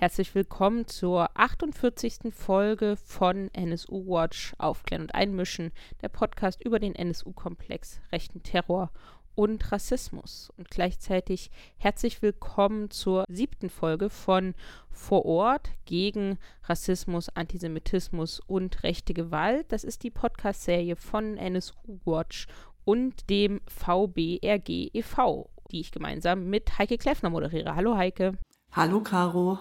Herzlich willkommen zur 48. Folge von NSU Watch Aufklären und Einmischen, der Podcast über den NSU-Komplex, rechten Terror und Rassismus. Und gleichzeitig herzlich willkommen zur siebten Folge von Vor Ort gegen Rassismus, Antisemitismus und rechte Gewalt. Das ist die Podcast-Serie von NSU Watch und dem VBRG e.V., die ich gemeinsam mit Heike Kleffner moderiere. Hallo Heike. Hallo Caro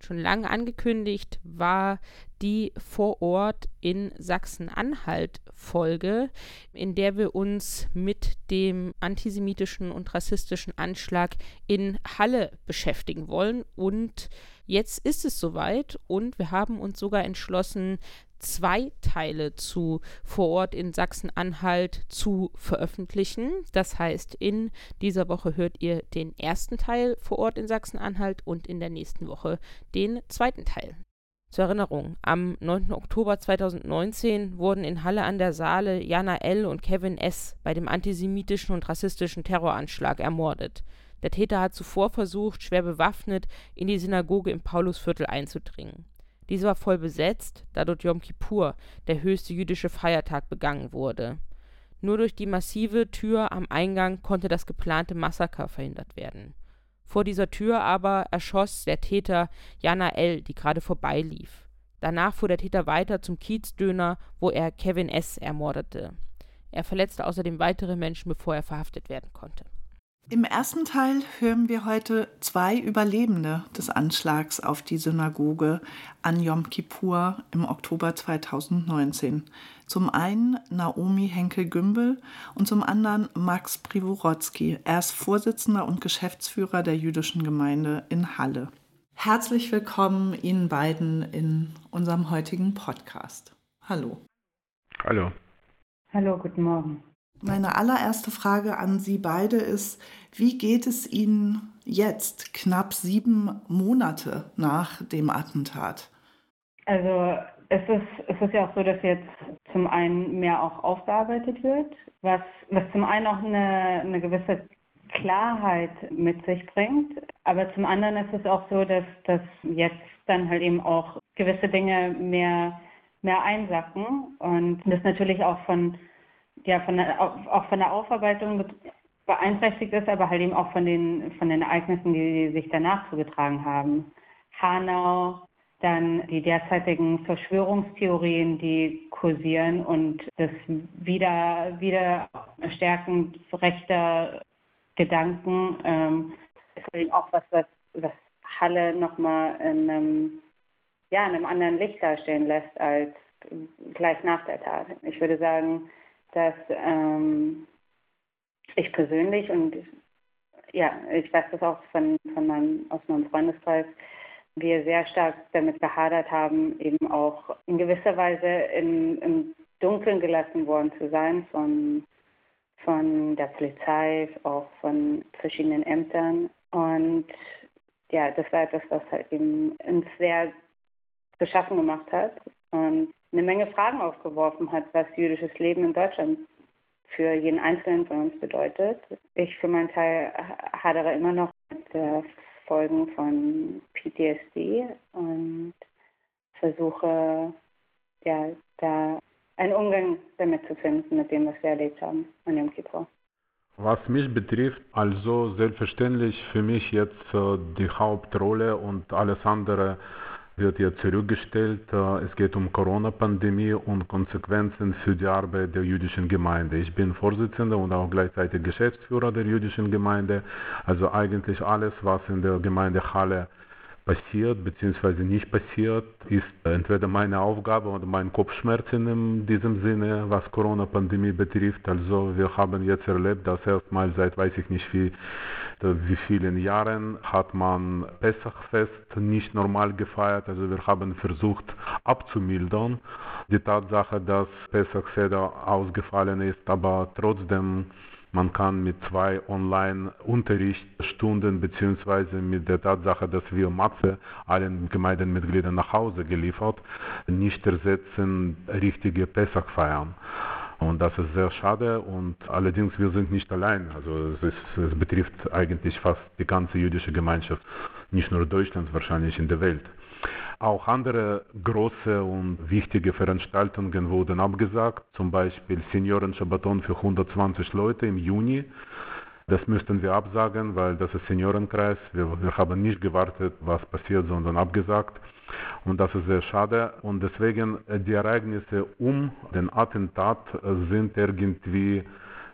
schon lange angekündigt war die vor Ort in Sachsen-Anhalt Folge, in der wir uns mit dem antisemitischen und rassistischen Anschlag in Halle beschäftigen wollen. Und jetzt ist es soweit und wir haben uns sogar entschlossen, zwei Teile zu vor Ort in Sachsen-Anhalt zu veröffentlichen. Das heißt, in dieser Woche hört ihr den ersten Teil vor Ort in Sachsen-Anhalt und in der nächsten Woche den zweiten Teil. Zur Erinnerung, am 9. Oktober 2019 wurden in Halle an der Saale Jana L. und Kevin S. bei dem antisemitischen und rassistischen Terroranschlag ermordet. Der Täter hat zuvor versucht, schwer bewaffnet in die Synagoge im Paulusviertel einzudringen. Diese war voll besetzt, da dort Yom Kippur, der höchste jüdische Feiertag, begangen wurde. Nur durch die massive Tür am Eingang konnte das geplante Massaker verhindert werden. Vor dieser Tür aber erschoss der Täter Jana L., die gerade vorbeilief. Danach fuhr der Täter weiter zum Kiezdöner, wo er Kevin S. ermordete. Er verletzte außerdem weitere Menschen, bevor er verhaftet werden konnte. Im ersten Teil hören wir heute zwei Überlebende des Anschlags auf die Synagoge an Yom Kippur im Oktober 2019. Zum einen Naomi Henkel-Gümbel und zum anderen Max Privorotsky. Er ist Vorsitzender und Geschäftsführer der jüdischen Gemeinde in Halle. Herzlich willkommen Ihnen beiden in unserem heutigen Podcast. Hallo. Hallo. Hallo, guten Morgen. Meine allererste Frage an Sie beide ist, wie geht es Ihnen jetzt, knapp sieben Monate nach dem Attentat? Also es ist, es ist ja auch so, dass jetzt zum einen mehr auch aufgearbeitet wird, was, was zum einen auch eine, eine gewisse Klarheit mit sich bringt, aber zum anderen ist es auch so, dass, dass jetzt dann halt eben auch gewisse Dinge mehr, mehr einsacken und das natürlich auch von ja von der, auch von der Aufarbeitung beeinträchtigt ist, aber halt eben auch von den, von den Ereignissen, die sich danach zugetragen haben. Hanau, dann die derzeitigen Verschwörungstheorien, die kursieren und das wieder, wieder Stärken rechter Gedanken ähm, ist eben auch was, was, was Halle nochmal in einem, ja, in einem anderen Licht darstellen lässt als gleich nach der Tat. Ich würde sagen, dass ähm, ich persönlich und ja, ich weiß das auch von, von meinem, aus meinem Freundeskreis, wir sehr stark damit gehadert haben, eben auch in gewisser Weise in, im Dunkeln gelassen worden zu sein von, von der Polizei, auch von verschiedenen Ämtern. Und ja, das war etwas, was halt eben uns sehr zu schaffen gemacht hat und eine Menge Fragen aufgeworfen hat, was jüdisches Leben in Deutschland für jeden Einzelnen von uns bedeutet. Ich für meinen Teil hadere immer noch mit der Folgen von PTSD und versuche ja da einen Umgang damit zu finden, mit dem, was wir erlebt haben an Yom Kippur. Was mich betrifft, also selbstverständlich für mich jetzt äh, die Hauptrolle und alles andere wird jetzt zurückgestellt. Äh, es geht um Corona-Pandemie und Konsequenzen für die Arbeit der jüdischen Gemeinde. Ich bin Vorsitzender und auch gleichzeitig Geschäftsführer der jüdischen Gemeinde. Also eigentlich alles, was in der Gemeinde Halle passiert bzw. nicht passiert, ist entweder meine Aufgabe oder mein Kopfschmerzen in diesem Sinne, was Corona-Pandemie betrifft. Also wir haben jetzt erlebt, dass erstmal seit weiß ich nicht wie wie vielen Jahren hat man Pessachfest nicht normal gefeiert. Also wir haben versucht abzumildern die Tatsache, dass Pessach ausgefallen ist, aber trotzdem man kann mit zwei Online-Unterrichtsstunden beziehungsweise mit der Tatsache, dass wir Mathe allen Gemeindemitgliedern nach Hause geliefert, nicht ersetzen richtige Pessach feiern. Und das ist sehr schade und allerdings wir sind nicht allein. Also es, ist, es betrifft eigentlich fast die ganze jüdische Gemeinschaft. nicht nur Deutschlands, wahrscheinlich in der Welt. Auch andere große und wichtige Veranstaltungen wurden abgesagt, zum Beispiel Senioren-Schabaton für 120 Leute im Juni. Das müssten wir absagen, weil das ist Seniorenkreis. Wir, wir haben nicht gewartet, was passiert, sondern abgesagt. Und das ist sehr schade. Und deswegen äh, die Ereignisse um den Attentat äh, sind irgendwie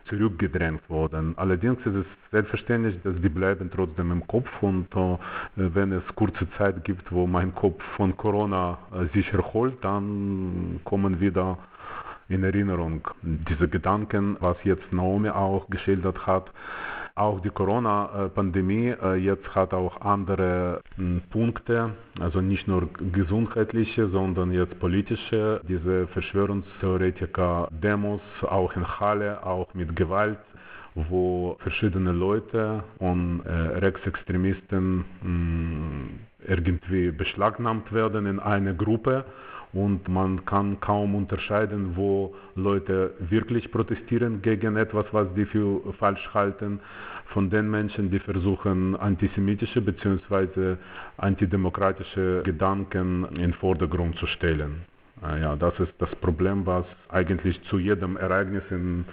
zurückgedrängt worden. Allerdings ist es selbstverständlich, dass die bleiben trotzdem im Kopf und äh, wenn es kurze Zeit gibt, wo mein Kopf von Corona äh, sich erholt, dann kommen wieder in Erinnerung diese Gedanken, was jetzt Naomi auch geschildert hat. Auch die Corona-Pandemie äh, jetzt hat auch andere hm, Punkte, also nicht nur gesundheitliche, sondern jetzt politische. Diese Verschwörungstheoretiker-Demos, auch in Halle, auch mit Gewalt, wo verschiedene Leute und äh, Rechtsextremisten mh, hm, irgendwie beschlagnahmt werden in eine Gruppe und man kann kaum unterscheiden, wo Leute wirklich protestieren gegen etwas, was sie für falsch halten, von den Menschen, die versuchen, antisemitische bzw. antidemokratische Gedanken in den Vordergrund zu stellen. Ah ja, das ist das Problem, was eigentlich zu jedem Ereignis in,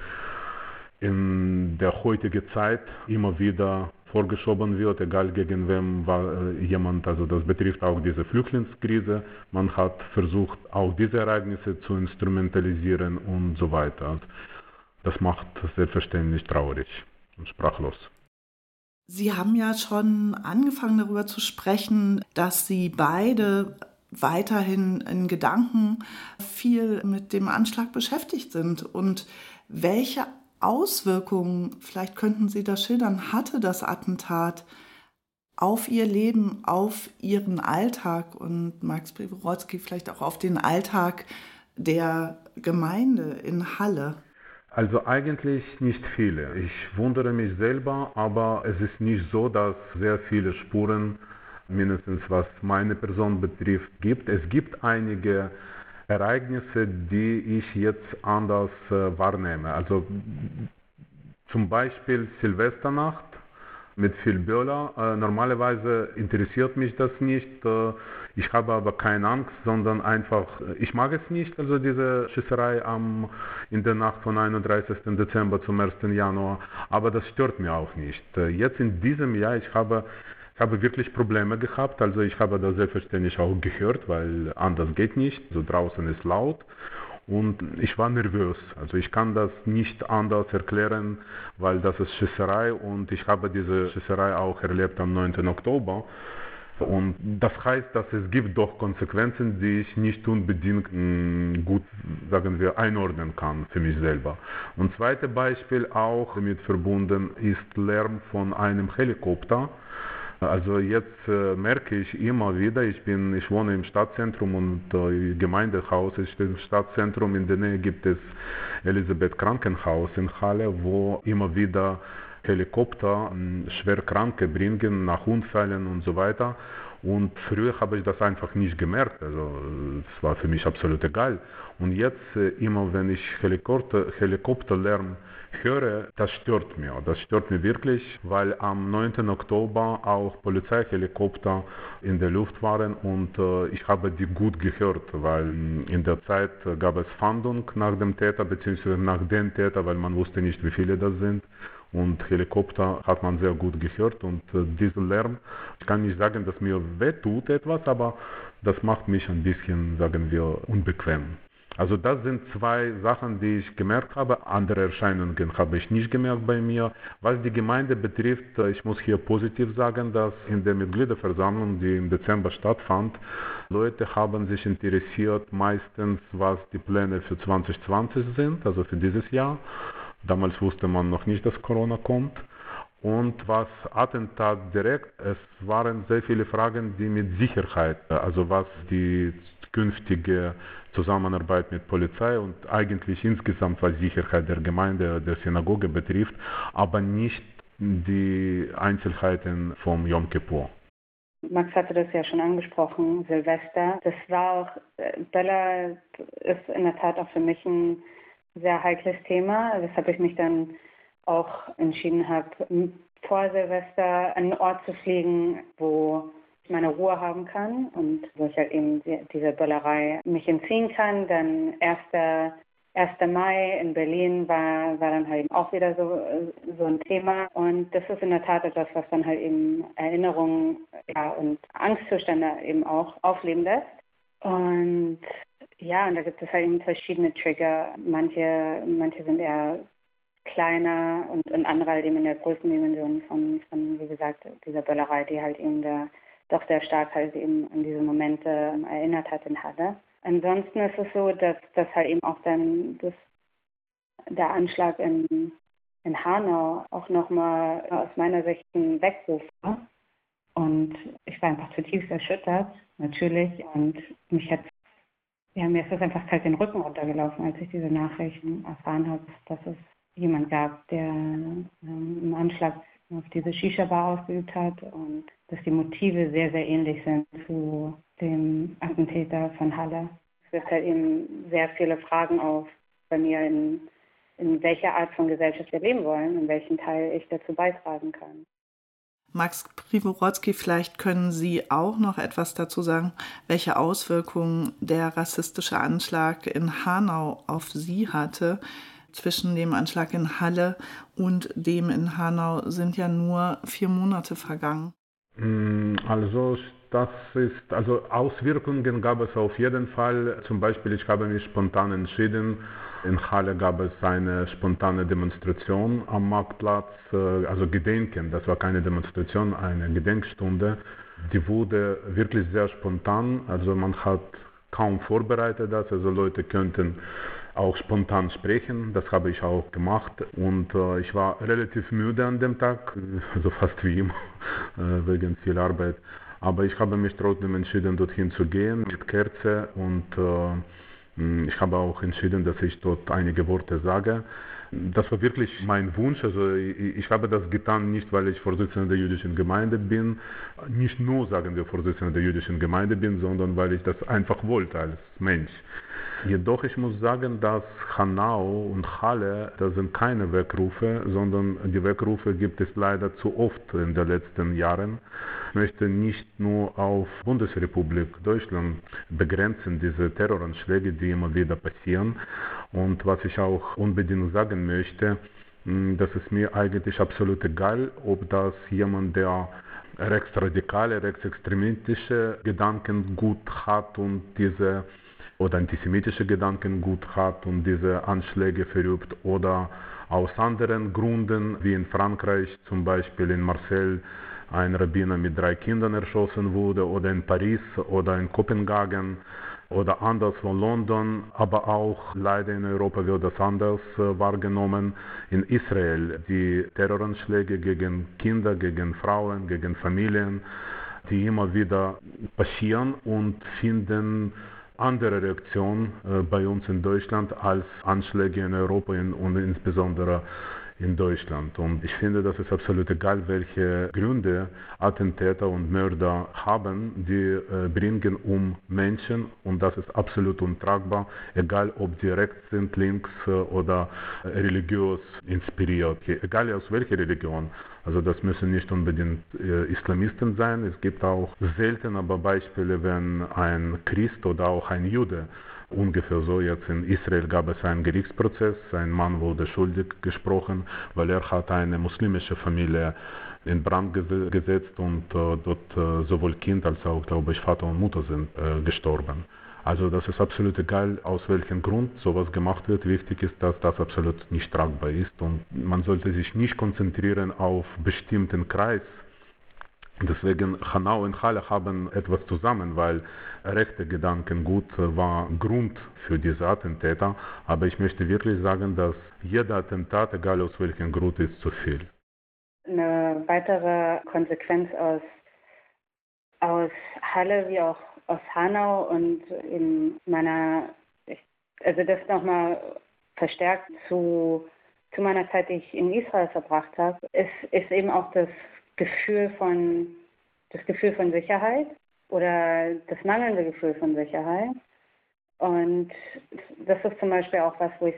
in der heutigen Zeit immer wieder vorgeschoben wird, egal gegen wem war jemand, also das betrifft auch diese Flüchtlingskrise. Man hat versucht, auch diese Ereignisse zu instrumentalisieren und so weiter. Das macht selbstverständlich traurig und sprachlos. Sie haben ja schon angefangen darüber zu sprechen, dass Sie beide weiterhin in Gedanken viel mit dem Anschlag beschäftigt sind und welche Auswirkungen, vielleicht könnten Sie das schildern, hatte das Attentat auf Ihr Leben, auf Ihren Alltag und Max Privorotsky vielleicht auch auf den Alltag der Gemeinde in Halle? Also eigentlich nicht viele. Ich wundere mich selber, aber es ist nicht so, dass sehr viele Spuren, mindestens was meine Person betrifft, gibt. Es gibt einige Ereignisse, die ich jetzt anders äh, wahrnehme. Also zum Beispiel Silvesternacht mit Phil Böhler. Äh, normalerweise interessiert mich das nicht. Äh, ich habe aber keine Angst, sondern einfach, äh, ich mag es nicht, also diese Schießerei am, in der Nacht von 31. Dezember zum 1. Januar. Aber das stört mir auch nicht. Äh, jetzt in diesem Jahr, ich habe ich habe wirklich Probleme gehabt, also ich habe das selbstverständlich auch gehört, weil anders geht nicht, so draußen ist laut und ich war nervös. Also ich kann das nicht anders erklären, weil das ist Schießerei und ich habe diese Schießerei auch erlebt am 9. Oktober. Und das heißt, dass es gibt doch Konsequenzen, die ich nicht unbedingt mh, mm, gut, sagen wir, einordnen kann für mich selber. Und zweites Beispiel auch damit verbunden ist Lärm von einem Helikopter. Also jetzt äh, merke ich immer wieder, ich bin, ich wohne im Stadtzentrum und äh, Gemeindehaus ist im Stadtzentrum. In der Nähe gibt es Elisabeth Krankenhaus in Halle, wo immer wieder Helikopter äh, Schwerkranke bringen nach Unfällen und so weiter. Und früher habe ich das einfach nicht gemerkt. Also es war für mich absolut egal. Und jetzt äh, immer, wenn ich Helikopter, Helikopterlärm höre, das stört mir. Das stört mich wirklich, weil am 9. Oktober auch Polizeihelikopter in der Luft waren und äh, ich habe die gut gehört, weil in der Zeit gab es Fahndung nach dem Täter bzw. nach dem Täter, weil man wusste nicht, wie viele das sind und Helikopter hat man sehr gut gehört und äh, diesen Lärm, ich kann nicht sagen, dass mir wehtut etwas, aber das macht mich ein bisschen, sagen wir, unbequem. Also das sind zwei Sachen, die ich gemerkt habe. Andere Erscheinungen habe ich nicht gemerkt bei mir. Was die Gemeinde betrifft, äh, ich muss hier positiv sagen, dass in der Mitgliederversammlung, die im Dezember stattfand, Leute haben sich interessiert meistens, was die Pläne für 2020 sind, also für dieses Jahr. Damals wusste man noch nicht, dass Corona kommt. Und was Attentat direkt, es waren sehr viele Fragen, die mit Sicherheit, also was die künftige Zusammenarbeit mit Polizei und eigentlich insgesamt was Sicherheit der Gemeinde, der Synagoge betrifft, aber nicht die Einzelheiten vom Yom Kippur. Max hatte das ja schon angesprochen, Silvester. Das war auch, Bella ist in der Tat auch für mich ein sehr heikles Thema, weshalb ich mich dann auch entschieden habe, vor Silvester an einen Ort zu fliegen, wo meine Ruhe haben kann und wo ich halt eben diese Böllerei mich entziehen kann. Dann 1. 1. Mai in Berlin war, war dann halt eben auch wieder so, so ein Thema. Und das ist in der Tat etwas, was dann halt eben Erinnerungen ja, und Angstzustände eben auch aufleben lässt. Und ja, und da gibt es halt eben verschiedene Trigger. Manche, manche sind eher kleiner und, und andere halt eben in der Größendimension von, von, wie gesagt, dieser Böllerei, die halt eben der, doch sehr stark halt eben an diese Momente erinnert hat in Halle. Ansonsten ist es so, dass das halt eben auch dann das, der Anschlag in, in Hanau auch nochmal aus meiner Sicht ein Weckruf war. Und ich war einfach zutiefst erschüttert, natürlich. Und mich hat, ja, mir ist das einfach kalt den Rücken runtergelaufen, als ich diese Nachrichten erfahren habe, dass es jemand gab, der ähm, einen Anschlag auf diese Shisha-Bar ausgeübt hat und dass die Motive sehr, sehr ähnlich sind zu dem Attentäter von Halle. Es wirft halt eben sehr viele Fragen auf bei mir, in, in welcher Art von Gesellschaft wir leben wollen und welchen Teil ich dazu beitragen kann. Max Privorotsky, vielleicht können Sie auch noch etwas dazu sagen, welche Auswirkungen der rassistische Anschlag in Hanau auf Sie hatte zwischen dem Anschlag in Halle und dem in Hanau sind ja nur vier Monate vergangen. Mm, also das ist, also Auswirkungen gab es auf jeden Fall. Zum Beispiel, ich habe mich spontan entschieden, in Halle gab es eine spontane Demonstration am Marktplatz, äh, also Gedenken, das war keine Demonstration, eine Gedenkstunde. Die wurde wirklich sehr spontan, also man hat kaum vorbereitet das, also Leute könnten auch spontan sprechen. Das habe ich auch gemacht und äh, ich war relativ müde an dem Tag, also fast wie immer, äh, wegen viel Arbeit. Aber ich habe mich trotzdem entschieden, dorthin zu gehen mit Kerze und äh, ich habe auch entschieden, dass ich dort einige Worte sage. Das war wirklich mein Wunsch. Also ich, ich, habe das getan nicht, weil ich Vorsitzender der jüdischen Gemeinde bin, nicht nur, sagen wir, Vorsitzender der jüdischen Gemeinde bin, sondern weil ich das einfach wollte als Mensch. Jedoch, ich muss sagen, dass Hanau und Halle, das sind keine Weckrufe, sondern die Weckrufe gibt es leider zu oft in den letzten Jahren. Ich möchte nicht nur auf Bundesrepublik Deutschland begrenzen, diese Terroranschläge, die immer wieder passieren. Und was ich auch unbedingt sagen möchte, hm, das ist mir eigentlich absolut egal, ob das jemand, der rechtsradikale, rechtsextremistische Gedanken gut hat und diese oder antisemitische Gedanken gut hat und diese Anschläge verübt oder aus anderen Gründen, wie in Frankreich zum Beispiel in Marseille ein Rabbiner mit drei Kindern erschossen wurde oder in Paris oder in Kopenhagen oder anderswo London, aber auch leider in Europa wird das anders äh, wahrgenommen. In Israel die Terroranschläge gegen Kinder, gegen Frauen, gegen Familien, die immer wieder passieren und finden andere Reaktion äh, bei uns in Deutschland als Anschläge in Europa und insbesondere in Deutschland. Und ich finde, das ist absolut egal, welche Gründe Attentäter und Mörder haben, die äh, bringen um Menschen und das ist absolut untragbar, egal ob die rechts sind, links äh, oder religiös inspiriert, egal aus welcher Religion. Also das müssen nicht unbedingt äh, Islamisten sein. Es gibt auch selten aber Beispiele, wenn ein Christ oder auch ein Jude ungefähr so. Jetzt in Israel gab es einen Gerichtsprozess. Ein Mann wurde schuldig gesprochen, weil er hat eine muslimische Familie in Brand gesetzt und äh, dort äh, sowohl Kind als auch, glaube ich, Vater und Mutter sind äh, gestorben. Also das ist absolut egal, aus welchem Grund sowas gemacht wird. Wichtig ist, dass das absolut nicht tragbar ist und man sollte sich nicht konzentrieren auf bestimmten Kreis. Deswegen Hanau und Halle haben etwas zusammen, weil rechte Gedankengut war Grund für diese Attentäter. Aber ich möchte wirklich sagen, dass jeder Attentat, egal aus welchem Grund, ist zu viel. Eine weitere Konsequenz aus, aus Halle wie auch aus Hanau und in meiner, also das nochmal verstärkt zu, zu meiner Zeit, die ich in Israel verbracht habe, ist, ist eben auch das Gefühl von, das Gefühl von Sicherheit oder das mangelnde Gefühl von Sicherheit. Und das ist zum Beispiel auch was, wo ich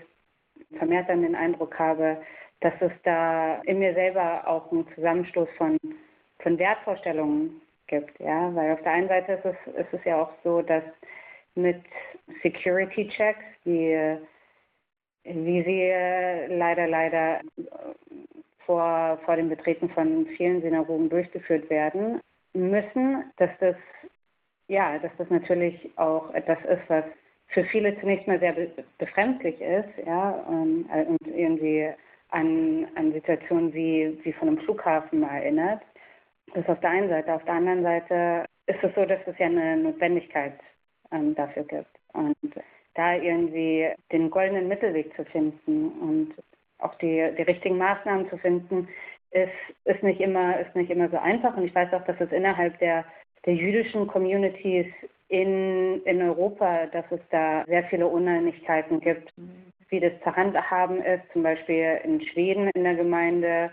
vermehrt dann den Eindruck habe, dass es da in mir selber auch einen Zusammenstoß von, von Wertvorstellungen gibt, ja, weil auf der einen Seite ist es, ist es ja auch so, dass mit Security Checks, die wie sie leider, leider vor, vor dem Betreten von vielen Synagogen durchgeführt werden müssen, dass das, ja, dass das natürlich auch etwas ist, was für viele zunächst mal sehr befremdlich ist, ja, und, und irgendwie an, an Situationen wie, wie von einem Flughafen erinnert. Das ist auf der einen Seite. Auf der anderen Seite ist es so, dass es ja eine Notwendigkeit ähm, dafür gibt. Und da irgendwie den goldenen Mittelweg zu finden und auch die, die richtigen Maßnahmen zu finden, ist, ist, nicht immer, ist nicht immer so einfach. Und ich weiß auch, dass es innerhalb der, der jüdischen Communities in, in Europa, dass es da sehr viele Uneinigkeiten gibt, wie das zu handhaben ist. Zum Beispiel in Schweden in der Gemeinde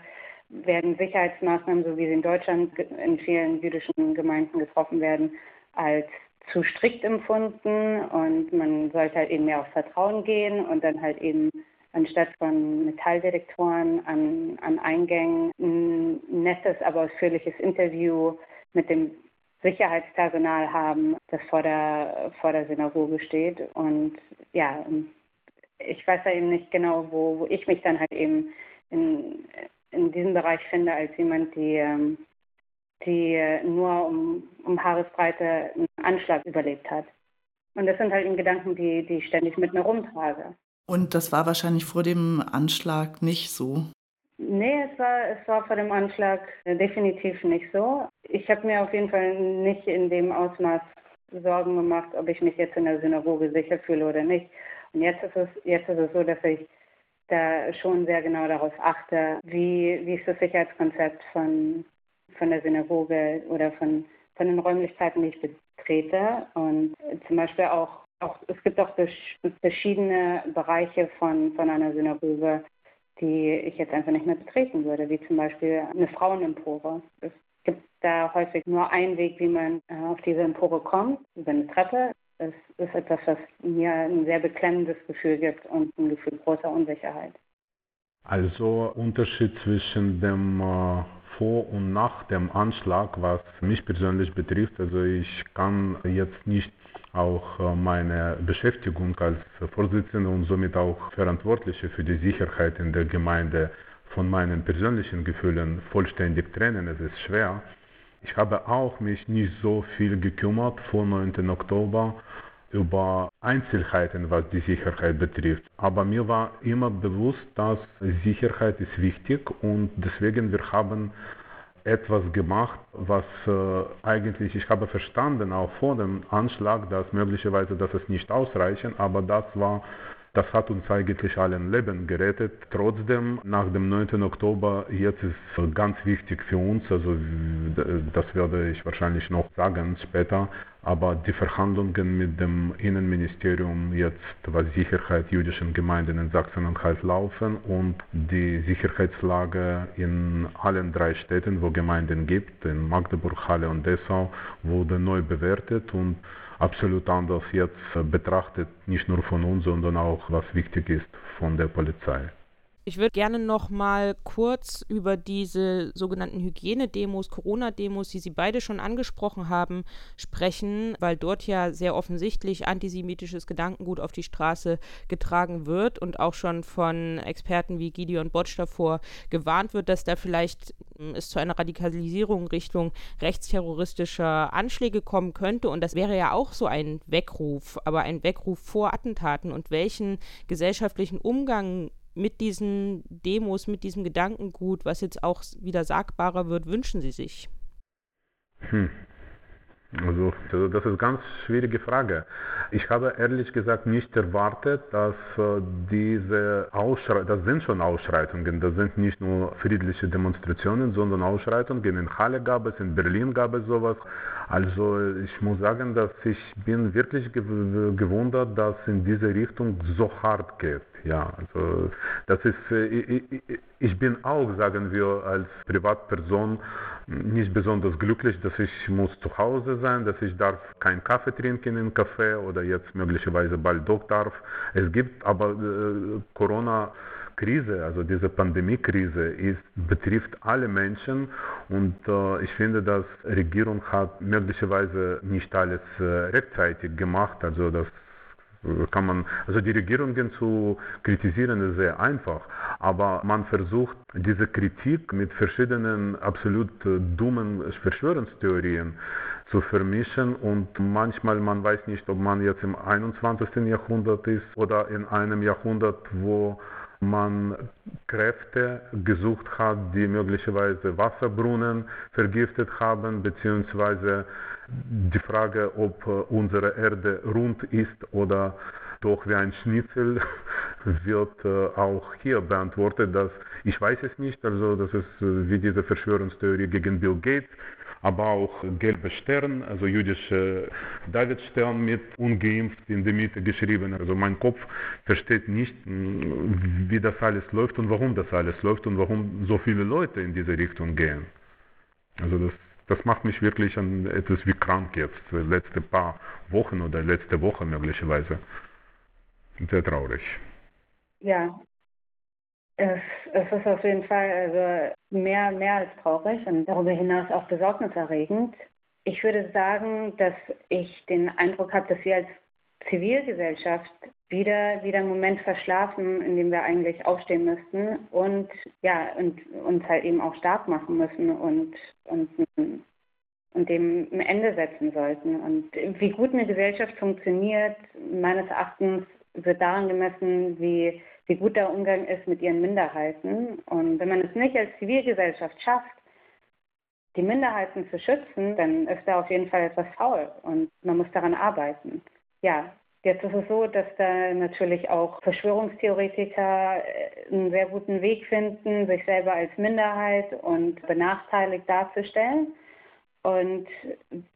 werden Sicherheitsmaßnahmen, so wie sie in Deutschland in vielen jüdischen Gemeinden getroffen werden, als zu strikt empfunden und man sollte halt eben mehr auf Vertrauen gehen und dann halt eben anstatt von Metalldetektoren an, an Eingängen ein nettes, aber ausführliches Interview mit dem Sicherheitspersonal haben, das vor der, vor der Synagoge steht. Und ja, ich weiß ja eben nicht genau, wo, wo ich mich dann halt eben in, in diesem Bereich finde, als jemand, die ähm, die nur um, um Haaresbreite einen Anschlag überlebt hat. Und das sind halt eben Gedanken, die, die ich ständig mit mir rumtrage. Und das war wahrscheinlich vor dem Anschlag nicht so? Nee, es war, es war vor dem Anschlag definitiv nicht so. Ich habe mir auf jeden Fall nicht in dem Ausmaß Sorgen gemacht, ob ich mich jetzt in der Synagoge sicher fühle oder nicht. Und jetzt ist es, jetzt ist es so, dass ich da schon sehr genau darauf achte, wie, wie ist das Sicherheitskonzept von, von der Synagoge oder von, von den Räumlichkeiten, die ich betrete. Und zum Beispiel auch, auch es gibt auch verschiedene Bereiche von, von einer Synagoge, die ich jetzt einfach nicht mehr betreten würde, wie zum Beispiel eine Frauenempore. Es gibt da häufig nur einen Weg, wie man äh, auf diese Empore kommt, über eine Treppe. Es ist etwas, was mir ein sehr beklemmendes Gefühl gibt und ein Gefühl großer Unsicherheit. Also Unterschied zwischen dem äh, vor und nach dem Anschlag, was mich persönlich betrifft. Also ich kann jetzt nicht auch äh, meine Beschäftigung als Vorsitzender und somit auch Verantwortliche für die Sicherheit in der Gemeinde von meinen persönlichen Gefühlen vollständig trennen. Es ist schwer. Ich habe auch mich nicht so viel gekümmert vor 9. Oktober über Einzelheiten, was die Sicherheit betrifft. Aber mir war immer bewusst, dass Sicherheit ist wichtig und deswegen wir haben etwas gemacht, was äh, eigentlich, ich habe verstanden, auch vor dem Anschlag, dass möglicherweise das nicht ausreichend, aber das war das hat uns eigentlich allen Leben gerettet. Trotzdem, nach dem 9. Oktober, jetzt ist ganz wichtig für uns, also das werde ich wahrscheinlich noch sagen später, aber die Verhandlungen mit dem Innenministerium jetzt, was Sicherheit jüdischen Gemeinden in Sachsen-Anhalt laufen und die Sicherheitslage in allen drei Städten, wo Gemeinden gibt, in Magdeburg, Halle und Dessau, wurde neu bewertet und absolut anders jetzt betrachtet, nicht nur von uns, sondern auch, was wichtig ist, von der Polizei. Ich würde gerne noch mal kurz über diese sogenannten Hygienedemos, Corona-Demos, die Sie beide schon angesprochen haben, sprechen, weil dort ja sehr offensichtlich antisemitisches Gedankengut auf die Straße getragen wird und auch schon von Experten wie Gideon Botsch davor gewarnt wird, dass da vielleicht hm, es zu einer Radikalisierung Richtung rechtsterroristischer Anschläge kommen könnte. Und das wäre ja auch so ein Weckruf, aber ein Weckruf vor Attentaten. Und welchen gesellschaftlichen Umgang mit diesen Demos, mit diesem Gedankengut, was jetzt auch wieder sagbarer wird, wünschen Sie sich? Hm. Also, also das ist eine ganz schwierige Frage. Ich habe ehrlich gesagt nicht erwartet, dass äh, diese Ausschreitungen, das sind schon Ausschreitungen, das sind nicht nur friedliche Demonstrationen, sondern Ausschreitungen. In Halle gab es, in Berlin gab es sowas. Also ich muss sagen, dass ich bin wirklich gewundert, dass in diese Richtung so hart geht. Ja, also das ist, äh, ich, ich bin auch, sagen wir, als Privatperson nicht besonders glücklich, dass ich muss zu Hause sein, dass ich darf keinen Kaffee trinken im Café oder jetzt möglicherweise bald doch darf. Es gibt aber äh, Corona Krise, also diese Pandemiekrise, ist, betrifft alle Menschen und äh, ich finde, dass Regierung hat möglicherweise nicht alles äh, rechtzeitig gemacht, also das kann man, also die Regierungen zu kritisieren ist sehr einfach, aber man versucht diese Kritik mit verschiedenen absolut dummen Verschwörungstheorien zu vermischen und manchmal man weiß nicht, ob man jetzt im 21. Jahrhundert ist oder in einem Jahrhundert, wo man Kräfte gesucht hat, die möglicherweise Wasserbrunnen vergiftet haben, beziehungsweise die Frage, ob unsere Erde rund ist oder doch wie ein Schnitzel, wird auch hier beantwortet, dass ich weiß es nicht, also das ist wie diese Verschwörungstheorie gegen Bill Gates, aber auch gelbe Stern, also jüdische Davidstern mit ungeimpft in der Mitte geschrieben. Also mein Kopf versteht nicht, wie das alles läuft und warum das alles läuft und warum so viele Leute in diese Richtung gehen. Also das, das macht mich wirklich an etwas wie krank jetzt, letzte paar Wochen oder letzte Woche möglicherweise. Sehr traurig. Ja, es, es ist auf jeden Fall also mehr, mehr als traurig und darüber hinaus auch besorgniserregend. Ich würde sagen, dass ich den Eindruck habe, dass wir als Zivilgesellschaft wieder, wieder einen Moment verschlafen, in dem wir eigentlich aufstehen müssten und ja, und uns halt eben auch stark machen müssen und, und, und dem ein Ende setzen sollten. Und wie gut eine Gesellschaft funktioniert, meines Erachtens wird daran gemessen, wie wie gut der Umgang ist mit ihren Minderheiten. Und wenn man es nicht als Zivilgesellschaft schafft, die Minderheiten zu schützen, dann ist da auf jeden Fall etwas faul und man muss daran arbeiten. Ja, jetzt ist es so, dass da natürlich auch Verschwörungstheoretiker äh, einen sehr guten Weg finden, sich selber als Minderheit und benachteiligt darzustellen. Und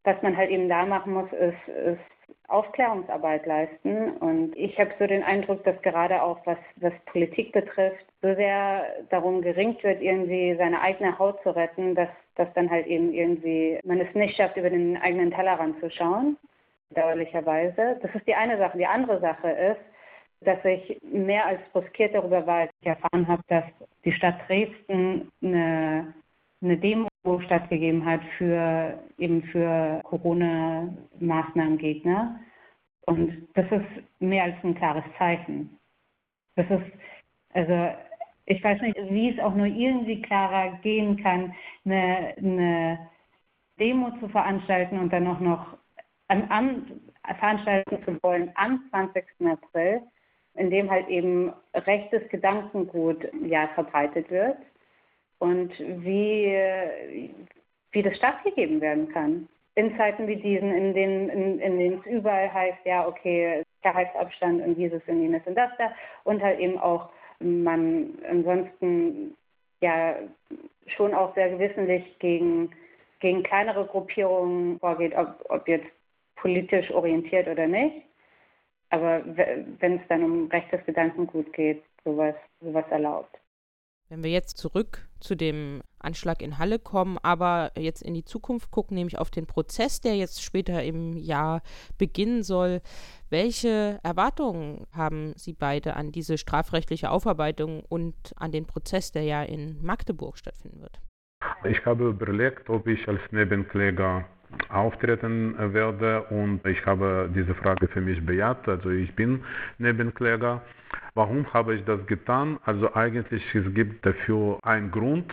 was man halt eben da machen muss, ist, ist Aufklärungsarbeit leisten. Und ich habe so den Eindruck, dass gerade auch was, was Politik betrifft, so sehr darum geringt wird, irgendwie seine eigene Haut zu retten, dass, dass dann halt eben irgendwie man es nicht schafft, über den eigenen Tellerrand zu schauen, dauerlicherweise. Das ist die eine Sache. Die andere Sache ist, dass ich mehr als bruskiert darüber war, als ich erfahren habe, dass die Stadt Dresden eine, eine Demo stattgegeben hat für eben für Corona-Maßnahmengegner. Und das ist mehr als ein klares Zeichen. Das ist, also ich weiß nicht, wie es auch nur irgendwie klarer gehen kann, eine, eine Demo zu veranstalten und dann auch noch an, an, veranstalten zu wollen am 20. April, in dem halt eben rechtes Gedankengut ja verbreitet wird und wie, wie das stattgegeben werden kann. In Zeiten wie diesen, in denen, in, in denen es überall heißt, ja, okay, Sicherheitsabstand und dieses und jenes und das da und halt eben auch man ansonsten ja schon auch sehr gewissentlich gegen, gegen kleinere Gruppierungen vorgeht, ob, ob jetzt politisch orientiert oder nicht. Aber wenn es dann um rechtes Gedankengut geht, sowas, sowas erlaubt. Wenn wir jetzt zurück zu dem Anschlag in Halle kommen, aber jetzt in die Zukunft gucken, nämlich auf den Prozess, der jetzt später im Jahr beginnen soll. Welche Erwartungen haben Sie beide an diese strafrechtliche Aufarbeitung und an den Prozess, der ja in Magdeburg stattfinden wird? Ich habe überlegt, ob ich als Nebenkläger auftreten werde und ich habe diese Frage für mich bejaht. Also ich bin Nebenkläger. Warum habe ich das getan? Also eigentlich es gibt dafür einen Grund.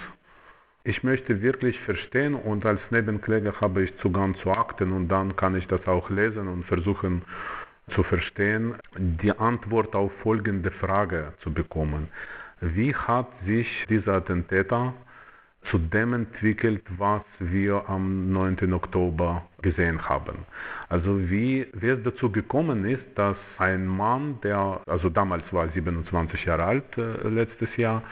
Ich möchte wirklich verstehen und als Nebenkläger habe ich Zugang zu Akten und dann kann ich das auch lesen und versuchen zu verstehen, die Antwort auf folgende Frage zu bekommen. Wie hat sich dieser Attentäter zu dem entwickelt, was wir am 9. Oktober gesehen haben. Also wie, wie es dazu gekommen ist, dass ein Mann, der, also damals war 27 Jahre alt, äh, letztes Jahr,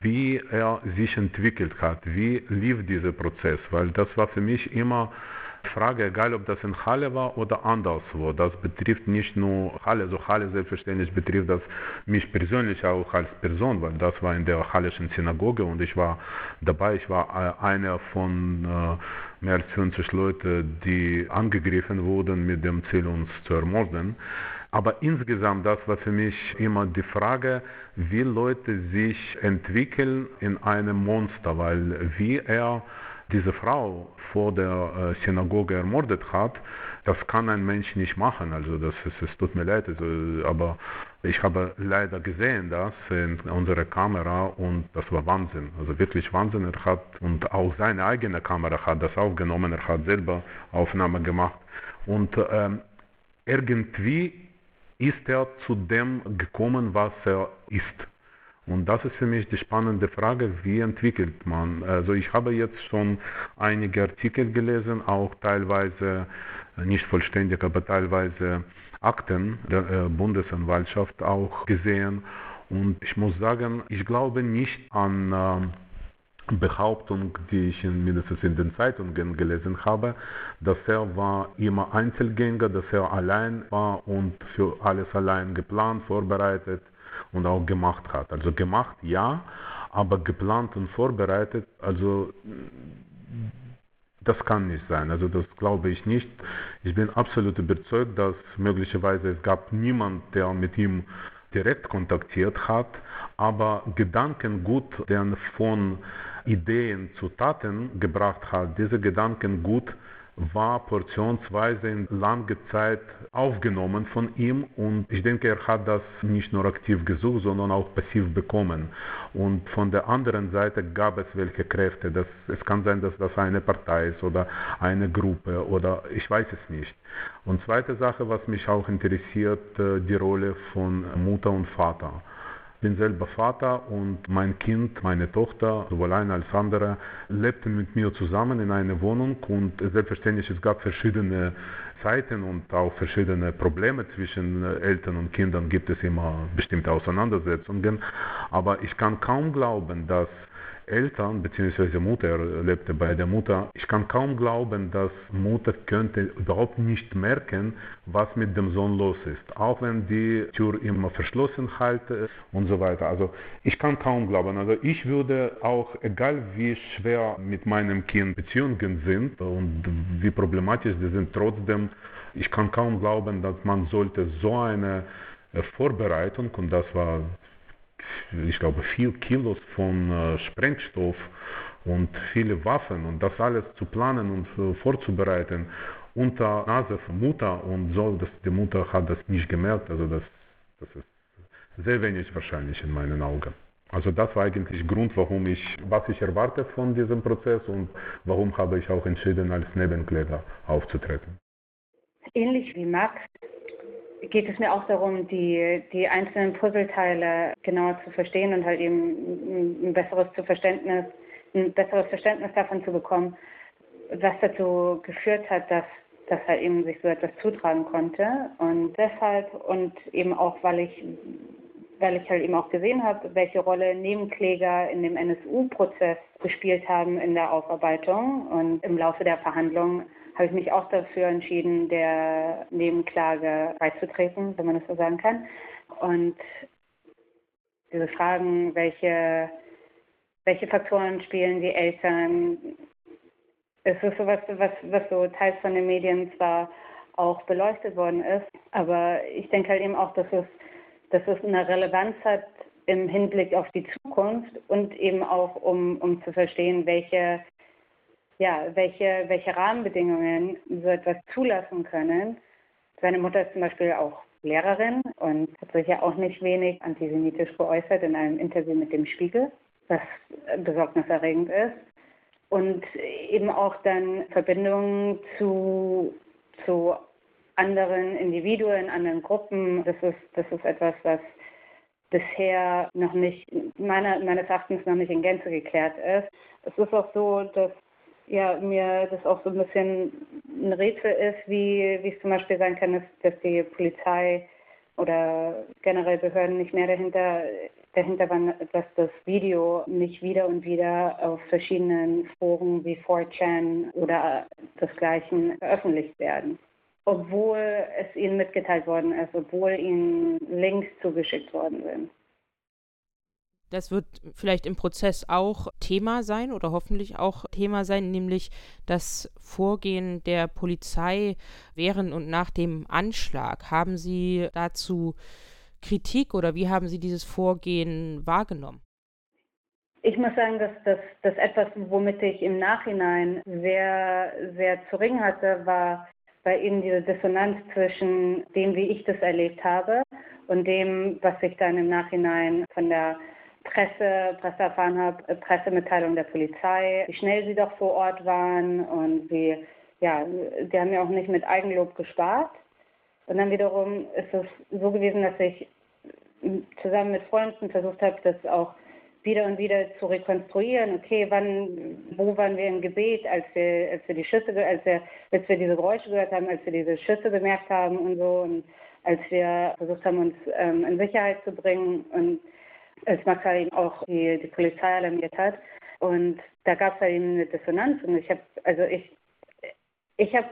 wie er sich entwickelt hat, wie lief dieser Prozess, weil das war für mich immer Frage, egal ob das in Halle war oder anderswo. Das betrifft nicht nur Halle, so Halle selbstverständlich betrifft das mich persönlich auch als Person, weil das war in der Hallischen Synagoge und ich war dabei, ich war einer von mehr als 50 Leute, die angegriffen wurden mit dem Ziel, uns zu ermorden. Aber insgesamt, das war für mich immer die Frage, wie Leute sich entwickeln in einem Monster, weil wie er diese Frau vor der äh, Synagoge ermordet hat, das kann ein Mensch nicht machen. Also das ist, es tut mir leid, also, aber ich habe leider gesehen das in unserer Kamera und das war Wahnsinn. Also wirklich Wahnsinn. Er hat und auch seine eigene Kamera hat das aufgenommen. Er hat selber Aufnahme gemacht und ähm, irgendwie ist er zu dem gekommen, was er ist. Und das ist für mich die spannende Frage, wie entwickelt man? Also ich habe jetzt schon einige Artikel gelesen, auch teilweise nicht vollständig, aber teilweise Akten der äh, Bundesanwaltschaft auch gesehen. Und ich muss sagen, ich glaube nicht an äh, Behauptung, die ich in, mindestens in den Zeitungen gelesen habe, dass er war immer Einzelgänger, dass er allein war und für alles allein geplant, vorbereitet und auch gemacht hat. Also gemacht ja, aber geplant und vorbereitet, also das kann nicht sein. Also das glaube ich nicht. Ich bin absolut überzeugt, dass möglicherweise es gab niemand, der mit ihm direkt kontaktiert hat, aber Gedankengut, der von Ideen zu Taten gebracht hat, diese Gedankengut war portionsweise in lange Zeit aufgenommen von ihm und ich denke, er hat das nicht nur aktiv gesucht, sondern auch passiv bekommen. Und von der anderen Seite gab es welche Kräfte. Das, es kann sein, dass das eine Partei ist oder eine Gruppe oder ich weiß es nicht. Und zweite Sache, was mich auch interessiert, äh, die Rolle von Mutter und Vater bin selber Vater und mein Kind, meine Tochter, sowohl eine als andere, lebten mit mir zusammen in einer Wohnung und selbstverständlich es gab verschiedene Zeiten und auch verschiedene Probleme zwischen Eltern und Kindern gibt es immer bestimmte Auseinandersetzungen, aber ich kann kaum glauben, dass Eltern bzw. Mutter lebte bei der Mutter. Ich kann kaum glauben, dass Mutter könnte überhaupt nicht merken, was mit dem Sohn los ist, auch wenn die Tür immer verschlossen halte und so weiter. Also ich kann kaum glauben. Also ich würde auch, egal wie schwer mit meinem Kind Beziehungen sind und wie problematisch sie sind, trotzdem, ich kann kaum glauben, dass man sollte so eine Vorbereitung, und das war ich glaube, vier Kilos von äh, Sprengstoff und viele Waffen und das alles zu planen und äh, vorzubereiten unter Nase von Mutter und so, dass die Mutter hat das nicht gemerkt. Also das, das ist sehr wenig wahrscheinlich in meinen Augen. Also das war eigentlich Grund, warum ich, was ich erwarte von diesem Prozess und warum habe ich auch entschieden, als Nebenkläger aufzutreten. Ähnlich wie Max geht es mir auch darum, die, die einzelnen Puzzleteile genauer zu verstehen und halt eben ein besseres Verständnis, ein besseres Verständnis davon zu bekommen, was dazu geführt hat, dass dass halt eben sich so etwas zutragen konnte. Und deshalb und eben auch, weil ich weil ich halt eben auch gesehen habe, welche Rolle Nebenkläger in dem NSU-Prozess gespielt haben in der Aufarbeitung und im Laufe der Verhandlungen habe ich mich auch dafür entschieden, der Nebenklage beizutreten, wenn man das so sagen kann. Und diese Fragen, welche, welche Faktoren spielen die Eltern, es ist sowas, was, was so teils von den Medien zwar auch beleuchtet worden ist, aber ich denke halt eben auch, dass es, dass es eine Relevanz hat im Hinblick auf die Zukunft und eben auch um, um zu verstehen, welche ja, welche, welche Rahmenbedingungen so etwas zulassen können. Seine Mutter ist zum Beispiel auch Lehrerin und hat sich ja auch nicht wenig antisemitisch geäußert in einem Interview mit dem Spiegel, was besorgniserregend ist. Und eben auch dann Verbindungen zu, zu anderen Individuen, anderen Gruppen. Das ist, das ist etwas, was bisher noch nicht, meiner, meines Erachtens noch nicht in Gänze geklärt ist. Es ist auch so, dass ja, mir das auch so ein bisschen ein Rätsel ist, wie, wie es zum Beispiel sein kann, dass, dass die Polizei oder generell Behörden nicht mehr dahinter, dahinter waren, dass das Video nicht wieder und wieder auf verschiedenen Foren wie 4chan oder desgleichen veröffentlicht werden. Obwohl es ihnen mitgeteilt worden ist, obwohl ihnen Links zugeschickt worden sind Das wird vielleicht im Prozess auch Thema sein oder hoffentlich auch Thema sein, nämlich das Vorgehen der Polizei während und nach dem Anschlag. Haben Sie dazu Kritik oder wie haben Sie dieses Vorgehen wahrgenommen? Ich muss sagen, dass das, das etwas, womit ich im Nachhinein sehr, sehr zu ringen hatte, war bei Ihnen diese Dissonanz zwischen dem, wie ich das erlebt habe und dem, was ich dann im Nachhinein von der Presse, Presse erfahren habe, Pressemitteilung der Polizei, wie schnell sie doch vor Ort waren und wie, ja, die haben ja auch nicht mit Eigenlob gespart. Und dann wiederum ist es so gewesen, dass ich zusammen mit Freunden versucht habe, das auch wieder und wieder zu rekonstruieren, okay, wann, wo waren wir im Gebet, als wir, als wir die Schüsse, als wir, als wir diese Geräusche gehört haben, als wir diese Schüsse bemerkt haben und so und als wir versucht haben, uns ähm, in Sicherheit zu bringen und als Maxa eben auch die, die Polizei alarmiert hat. Und da gab es eben eine Dissonanz und ich habe, also ich, ich habe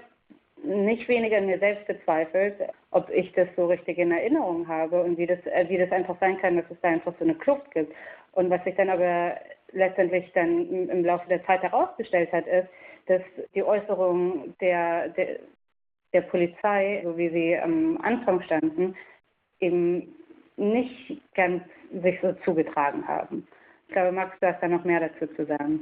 nicht weniger an mir selbst bezweifelt, ob ich das so richtig in Erinnerung habe und wie das, äh, wie das einfach sein kann, dass es da einfach so eine Kluft gibt. Und was sich dann aber letztendlich dann im Laufe der Zeit herausgestellt hat, ist, dass die Äußerungen der, der, der Polizei, so wie sie am Anfang standen, eben nicht ganz sich so zugetragen haben. Ich glaube, Max, du hast da noch mehr dazu zu sagen.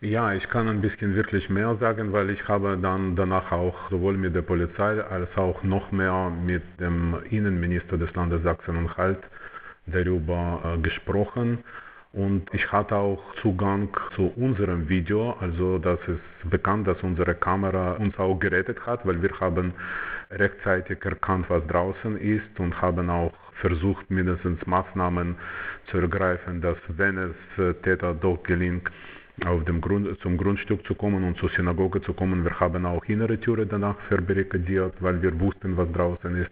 Ja, ich kann ein bisschen wirklich mehr sagen, weil ich habe dann danach auch sowohl mit der Polizei als auch noch mehr mit dem Innenminister des Landes Sachsen-Anhalt darüber äh, gesprochen. Und ich hatte auch Zugang zu unserem Video, also das ist bekannt, dass unsere Kamera uns auch gerettet hat, weil wir haben rechtzeitig erkannt, was draußen ist und haben auch versucht, mindestens Maßnahmen zu ergreifen, dass wenn es äh, Täter doch gelingt, auf dem Grund, zum Grundstück zu kommen und zur Synagoge zu kommen. Wir haben auch innere Türe danach verbarrikadiert, weil wir wussten, was draußen ist.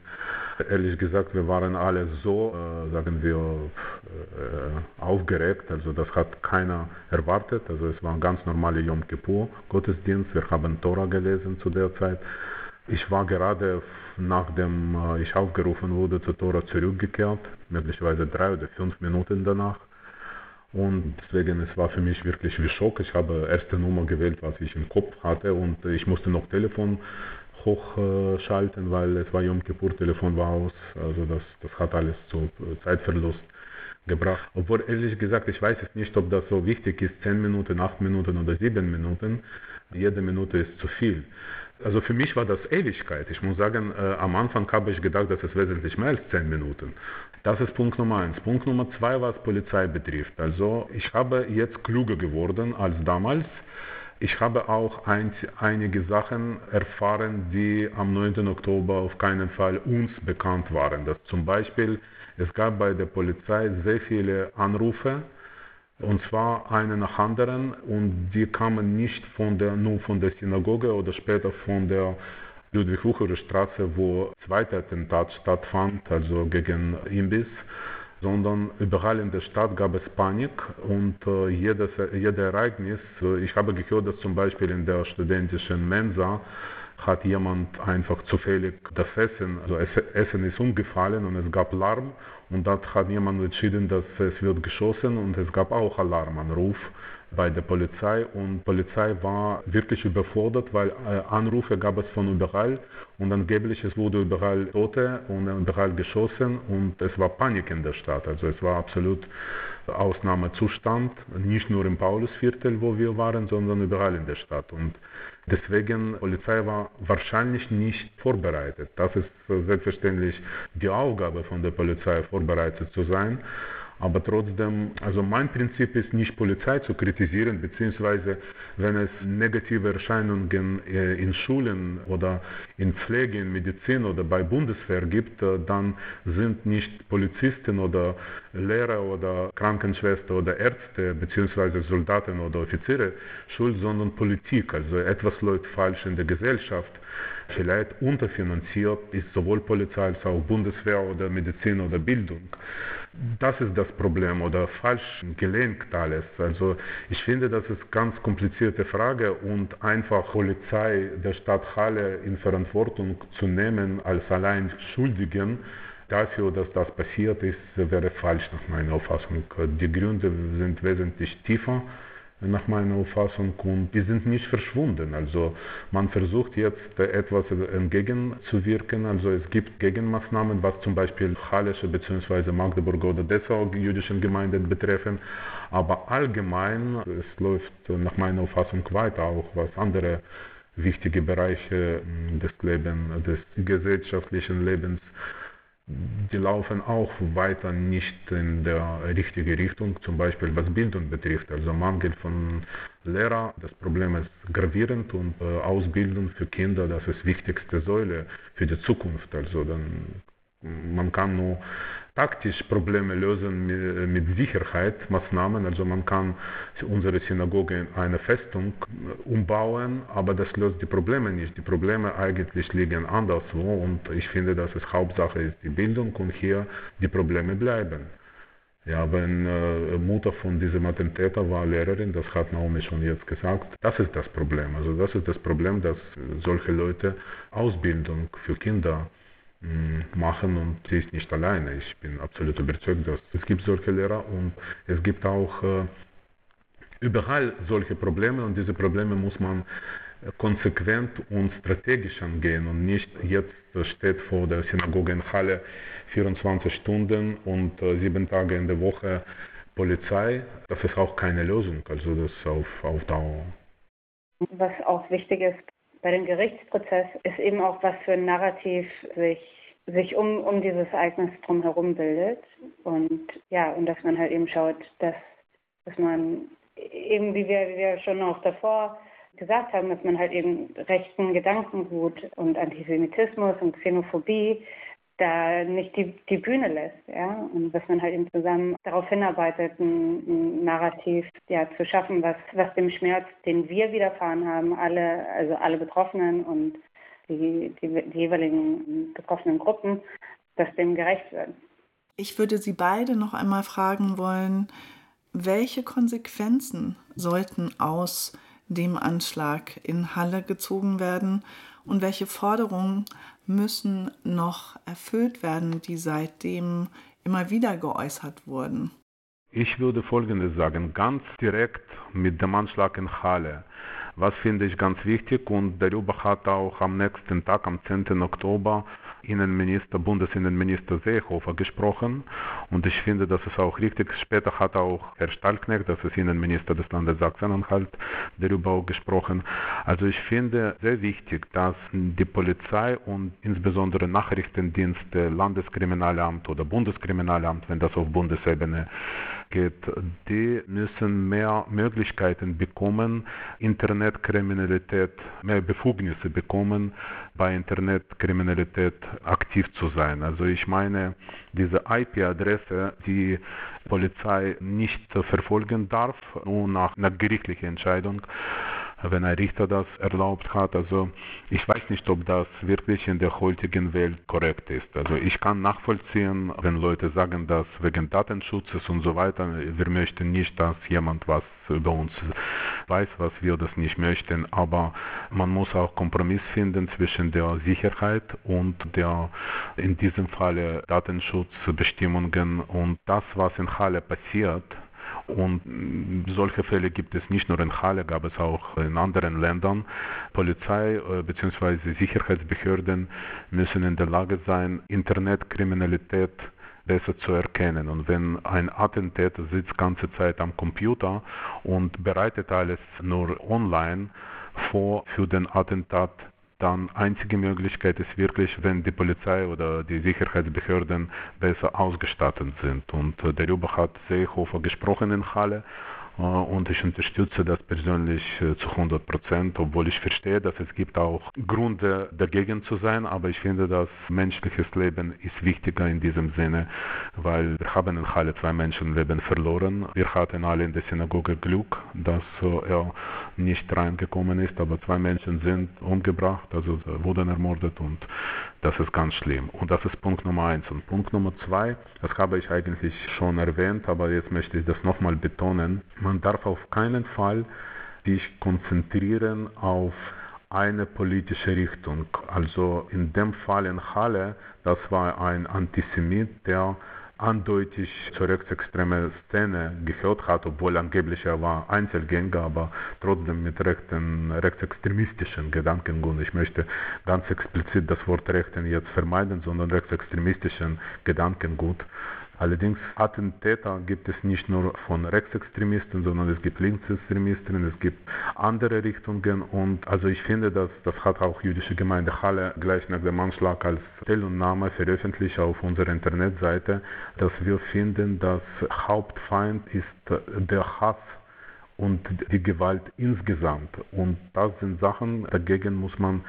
Ehrlich gesagt, wir waren alle so, äh, sagen wir, äh, aufgeregt. Also das hat keiner erwartet. Also es war ein ganz normaler Yom Kippur Gottesdienst. Wir haben Tora gelesen zu der Zeit. Ich war gerade nachdem äh, ich aufgerufen wurde zur Tora zurückgekehrt, möglicherweise drei oder fünf Minuten danach. Und deswegen, es war für mich wirklich wie Schock. Ich habe erste Nummer gewählt, was ich im Kopf hatte und ich musste noch Telefon hochschalten, weil es war Yom Kippur, Telefon war aus. Also das, das hat alles zu Zeitverlust gebracht. Obwohl ehrlich gesagt, ich weiß es nicht, ob das so wichtig ist, 10 Minuten, 8 Minuten oder 7 Minuten. Jede Minute ist zu viel. Also für mich war das Ewigkeit. Ich muss sagen, äh, am Anfang habe ich gedacht, dass es wesentlich mehr als 10 Minuten. Das ist Punkt Nummer eins. Punkt Nummer zwei, was Polizei betrifft. Also ich habe jetzt klüger geworden als damals. Ich habe auch ein, einige Sachen erfahren, die am 9. Oktober auf keinen Fall uns bekannt waren. Das zum Beispiel, es gab bei der Polizei sehr viele Anrufe, und zwar eine nach anderen, und die kamen nicht von der, nur von der Synagoge oder später von der Ludwig-Wucherer Straße, wo zweiter Attentat stattfand, also gegen Imbiss, sondern überall in der Stadt gab es Panik. Und äh, jedes, jedes Ereignis, äh, ich habe gehört, dass zum Beispiel in der studentischen Mensa hat jemand einfach zufällig das Essen, also Essen ist umgefallen und es gab Lärm und dort hat jemand entschieden, dass es wird geschossen und es gab auch Alarmanruf bei der Polizei und Polizei war wirklich überfordert, weil äh, Anrufe gab es von überall und angeblich es wurde überall Tote und überall geschossen und es war Panik in der Stadt. Also es war absolut Ausnahmezustand, nicht nur im Paulusviertel, wo wir waren, sondern überall in der Stadt. Und deswegen, Polizei war wahrscheinlich nicht vorbereitet. Das ist selbstverständlich die Aufgabe von der Polizei, vorbereitet zu sein. Aber trotzdem, also mein Prinzip ist nicht Polizei zu kritisieren, beziehungsweise wenn es negative Erscheinungen äh, in Schulen oder in Pflege, in Medizin oder bei Bundeswehr gibt, äh, dann sind nicht Polizisten oder Lehrer oder Krankenschwester oder Ärzte beziehungsweise Soldaten oder Offiziere schuld, sondern Politik. Also etwas läuft falsch in der Gesellschaft vielleicht unterfinanziert ist sowohl Polizei als auch Bundeswehr oder Medizin oder Bildung. Das ist das Problem oder falsch gelenkt alles. Also ich finde, das ist eine ganz komplizierte Frage und einfach Polizei der Stadt Halle in Verantwortung zu nehmen als allein Schuldigen, dafür, dass das passiert ist, wäre falsch nach meiner Auffassung. Die Gründe sind wesentlich tiefer nach meiner Auffassung und die sind nicht verschwunden. Also man versucht jetzt etwas entgegenzuwirken. Also es gibt Gegenmaßnahmen, was zum Beispiel Hallische bzw. Magdeburger oder Dessau jüdischen Gemeinden betreffen. Aber allgemein, es läuft nach meiner Auffassung weiter, auch was andere wichtige Bereiche des Lebens, des gesellschaftlichen Lebens die laufen auch weiter nicht in der richtigen Richtung, zum Beispiel was Bildung betrifft. Also Mangel von Lehrer, das Problem ist gravierend und äh, Ausbildung für Kinder, das ist wichtigste Säule für die Zukunft. Also dann man kann nur taktisch Probleme lösen mit Sicherheitsmaßnahmen. Also man kann unsere Synagoge in eine Festung umbauen, aber das löst die Probleme nicht. Die Probleme eigentlich liegen anderswo und ich finde, dass es Hauptsache ist die Bildung und hier die Probleme bleiben. Ja, wenn äh, Mutter von diesem Attentäter war Lehrerin, das hat Naomi schon jetzt gesagt, das ist das Problem. Also das ist das Problem, dass solche Leute Ausbildung für Kinder machen und sie ist nicht alleine. Ich bin absolut überzeugt, dass es gibt solche Lehrer und es gibt auch äh, überall solche Probleme und diese Probleme muss man konsequent und strategisch angehen und nicht jetzt steht vor der Synagoge in Halle 24 Stunden und äh, sieben Tage in der Woche Polizei. Das ist auch keine Lösung, also das auf, auf Dauer. Was auch wichtig ist, bei dem Gerichtsprozess ist eben auch, was für ein Narrativ sich, sich um, um dieses Ereignis drumherum bildet. Und ja, und dass man halt eben schaut, dass, dass man eben, wie wir, wie wir schon auch davor gesagt haben, dass man halt eben rechten Gedankengut und Antisemitismus und Xenophobie da nicht die, die Bühne lässt, ja, und dass man halt eben zusammen darauf hinarbeitet, ein, ein Narrativ ja, zu schaffen, was, was dem Schmerz, den wir widerfahren haben, alle, also alle Betroffenen und die, die, die jeweiligen betroffenen Gruppen, dass dem gerecht wird. Ich würde Sie beide noch einmal fragen wollen, welche Konsequenzen sollten aus dem Anschlag in Halle gezogen werden und welche Forderungen müssen noch erfüllt werden, die seitdem immer wieder geäußert wurden? Ich würde Folgendes sagen, ganz direkt mit dem Anschlag in Halle. Was finde ich ganz wichtig und darüber hat auch am nächsten Tag, am 10. Oktober, Innenminister, Bundesinnenminister Seehofer gesprochen und ich finde, das ist auch richtig. Später hat auch Herr Stallknecht, das ist Innenminister des Landes Sachsen-Anhalt, darüber auch gesprochen. Also ich finde sehr wichtig, dass die Polizei und insbesondere Nachrichtendienste, Landeskriminalamt oder Bundeskriminalamt, wenn das auf Bundesebene geht, die müssen mehr Möglichkeiten bekommen, Internetkriminalität, mehr Befugnisse bekommen, bei Internetkriminalität aktiv zu sein. Also ich meine, diese IP-Adresse, die Polizei nicht verfolgen darf, nur nach einer gerichtlichen Entscheidung, wenn ein Richter das erlaubt hat. Also ich weiß nicht, ob das wirklich in der heutigen Welt korrekt ist. Also ich kann nachvollziehen, wenn Leute sagen, dass wegen Datenschutzes und so weiter, wir möchten nicht, dass jemand was über uns weiß, was wir das nicht möchten. Aber man muss auch Kompromiss finden zwischen der Sicherheit und der in diesem Falle Datenschutzbestimmungen und das, was in Halle passiert, und solche Fälle gibt es nicht nur in Halle, gab es auch in anderen Ländern. Polizei äh, bzw. Sicherheitsbehörden müssen in der Lage sein, Internetkriminalität besser zu erkennen. Und wenn ein Attentäter sitzt ganze Zeit am Computer und bereitet alles nur online vor für den Attentat, dann einzige Möglichkeit ist wirklich, wenn die Polizei oder die Sicherheitsbehörden besser ausgestattet sind. Und äh, darüber hat Seehofer gesprochen in Halle äh, und ich unterstütze das persönlich äh, zu 100 Prozent, obwohl ich verstehe, dass es gibt auch Gründe dagegen zu sein, aber ich finde, dass menschliches Leben ist wichtiger in diesem Sinne, weil wir haben in Halle zwei Menschenleben verloren. Wir hatten alle in der Synagoge Glück, dass er nicht reingekommen ist, aber zwei Menschen sind umgebracht, also wurden ermordet und das ist ganz schlimm. Und das ist Punkt Nummer eins. Und Punkt Nummer zwei, das habe ich eigentlich schon erwähnt, aber jetzt möchte ich das nochmal betonen. Man darf auf keinen Fall sich konzentrieren auf eine politische Richtung. Also in dem Fall in Halle, das war ein Antisemit, der eindeutig zur rechtsextremen Szene gehört hat, obwohl angeblich er war Einzelgänger, aber trotzdem mit rechten, rechtsextremistischen Gedankengut. Ich möchte ganz explizit das Wort Rechten jetzt vermeiden, sondern rechtsextremistischen Gedankengut. Allerdings Attentäter gibt es nicht nur von Rechtsextremisten, sondern es gibt Linksextremisten, es gibt andere Richtungen und also ich finde, dass das hat auch jüdische Gemeinde Halle gleich nach dem Anschlag als Stellungnahme veröffentlicht auf unserer Internetseite, dass wir finden, dass Hauptfeind ist der Hass und die Gewalt insgesamt. Und das sind Sachen, dagegen muss man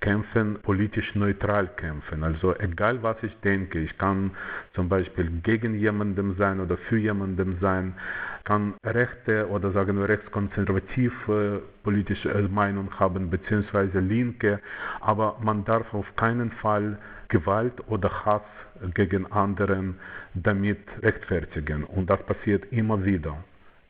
kämpfen, politisch neutral kämpfen. Also egal was ich denke, ich kann zum Beispiel gegen jemanden sein oder für jemanden sein, kann rechte oder sagen wir rechtskonservative politische Meinung haben, beziehungsweise linke, aber man darf auf keinen Fall Gewalt oder Hass gegen anderen damit rechtfertigen. Und das passiert immer wieder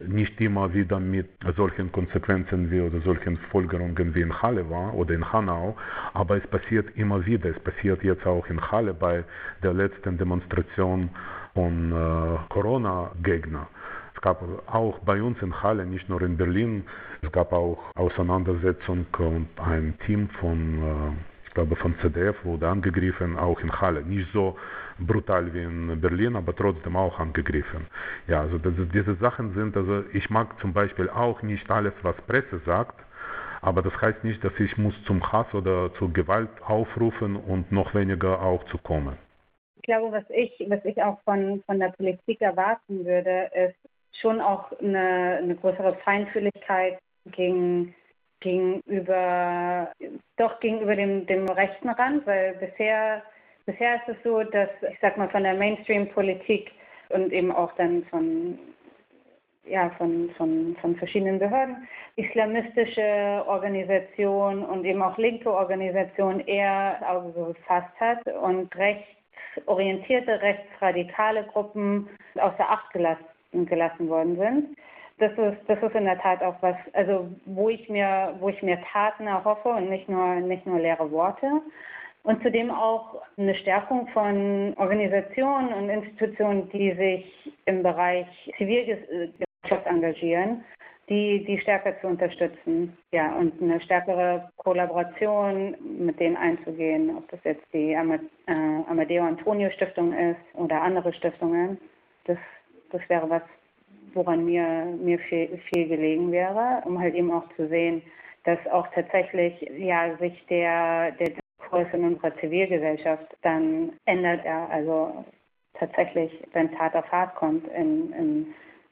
nicht immer wieder mit solchen Konsequenzen wie oder solchen Folgerungen wie in Halle war oder in Hanau, aber es passiert immer wieder. Es passiert jetzt auch in Halle bei der letzten Demonstration von äh, Corona-Gegner. Es gab auch bei uns in Halle, nicht nur in Berlin, es gab auch Auseinandersetzungen und ein Team von, äh, ich glaube von CDF wurde angegriffen, auch in Halle. Nicht so brutal wie in Berlin, aber trotzdem auch angegriffen. Ja, also das, diese Sachen sind, also ich mag zum Beispiel auch nicht alles, was Presse sagt, aber das heißt nicht, dass ich muss zum Hass oder zur Gewalt aufrufen und noch weniger auch zu kommen. Ich glaube, was ich, was ich auch von, von der Politik erwarten würde, ist schon auch eine, eine größere Feinfühligkeit gegen, gegenüber, doch gegenüber dem, dem rechten Rand, weil bisher Bisher ist es so, dass, ich sag mal, von der Mainstream-Politik und eben auch dann von, ja, von, von, von verschiedenen Behörden islamistische Organisationen und eben auch linke Organisationen eher Auge gefasst hat und rechtsorientierte, rechtsradikale Gruppen außer Acht gelassen, gelassen worden sind. Das ist, das ist in der Tat auch was, also wo ich mir, wo ich mir Taten erhoffe und nicht nur, nicht nur leere Worte und zudem auch eine Stärkung von Organisationen und Institutionen, die sich im Bereich Zivilgesellschaft engagieren, die, die stärker zu unterstützen. Ja, und eine stärkere Kollaboration mit denen einzugehen, ob das jetzt die äh, Amadeo Antonio Stiftung ist oder andere Stiftungen. Das, das wäre was, woran mir, mir viel, viel gelegen wäre, um halt eben auch zu sehen, dass auch tatsächlich ja, sich der, der In unserer Zivilgesellschaft, dann ändert er also tatsächlich, wenn Tat auf Tat kommt in, in,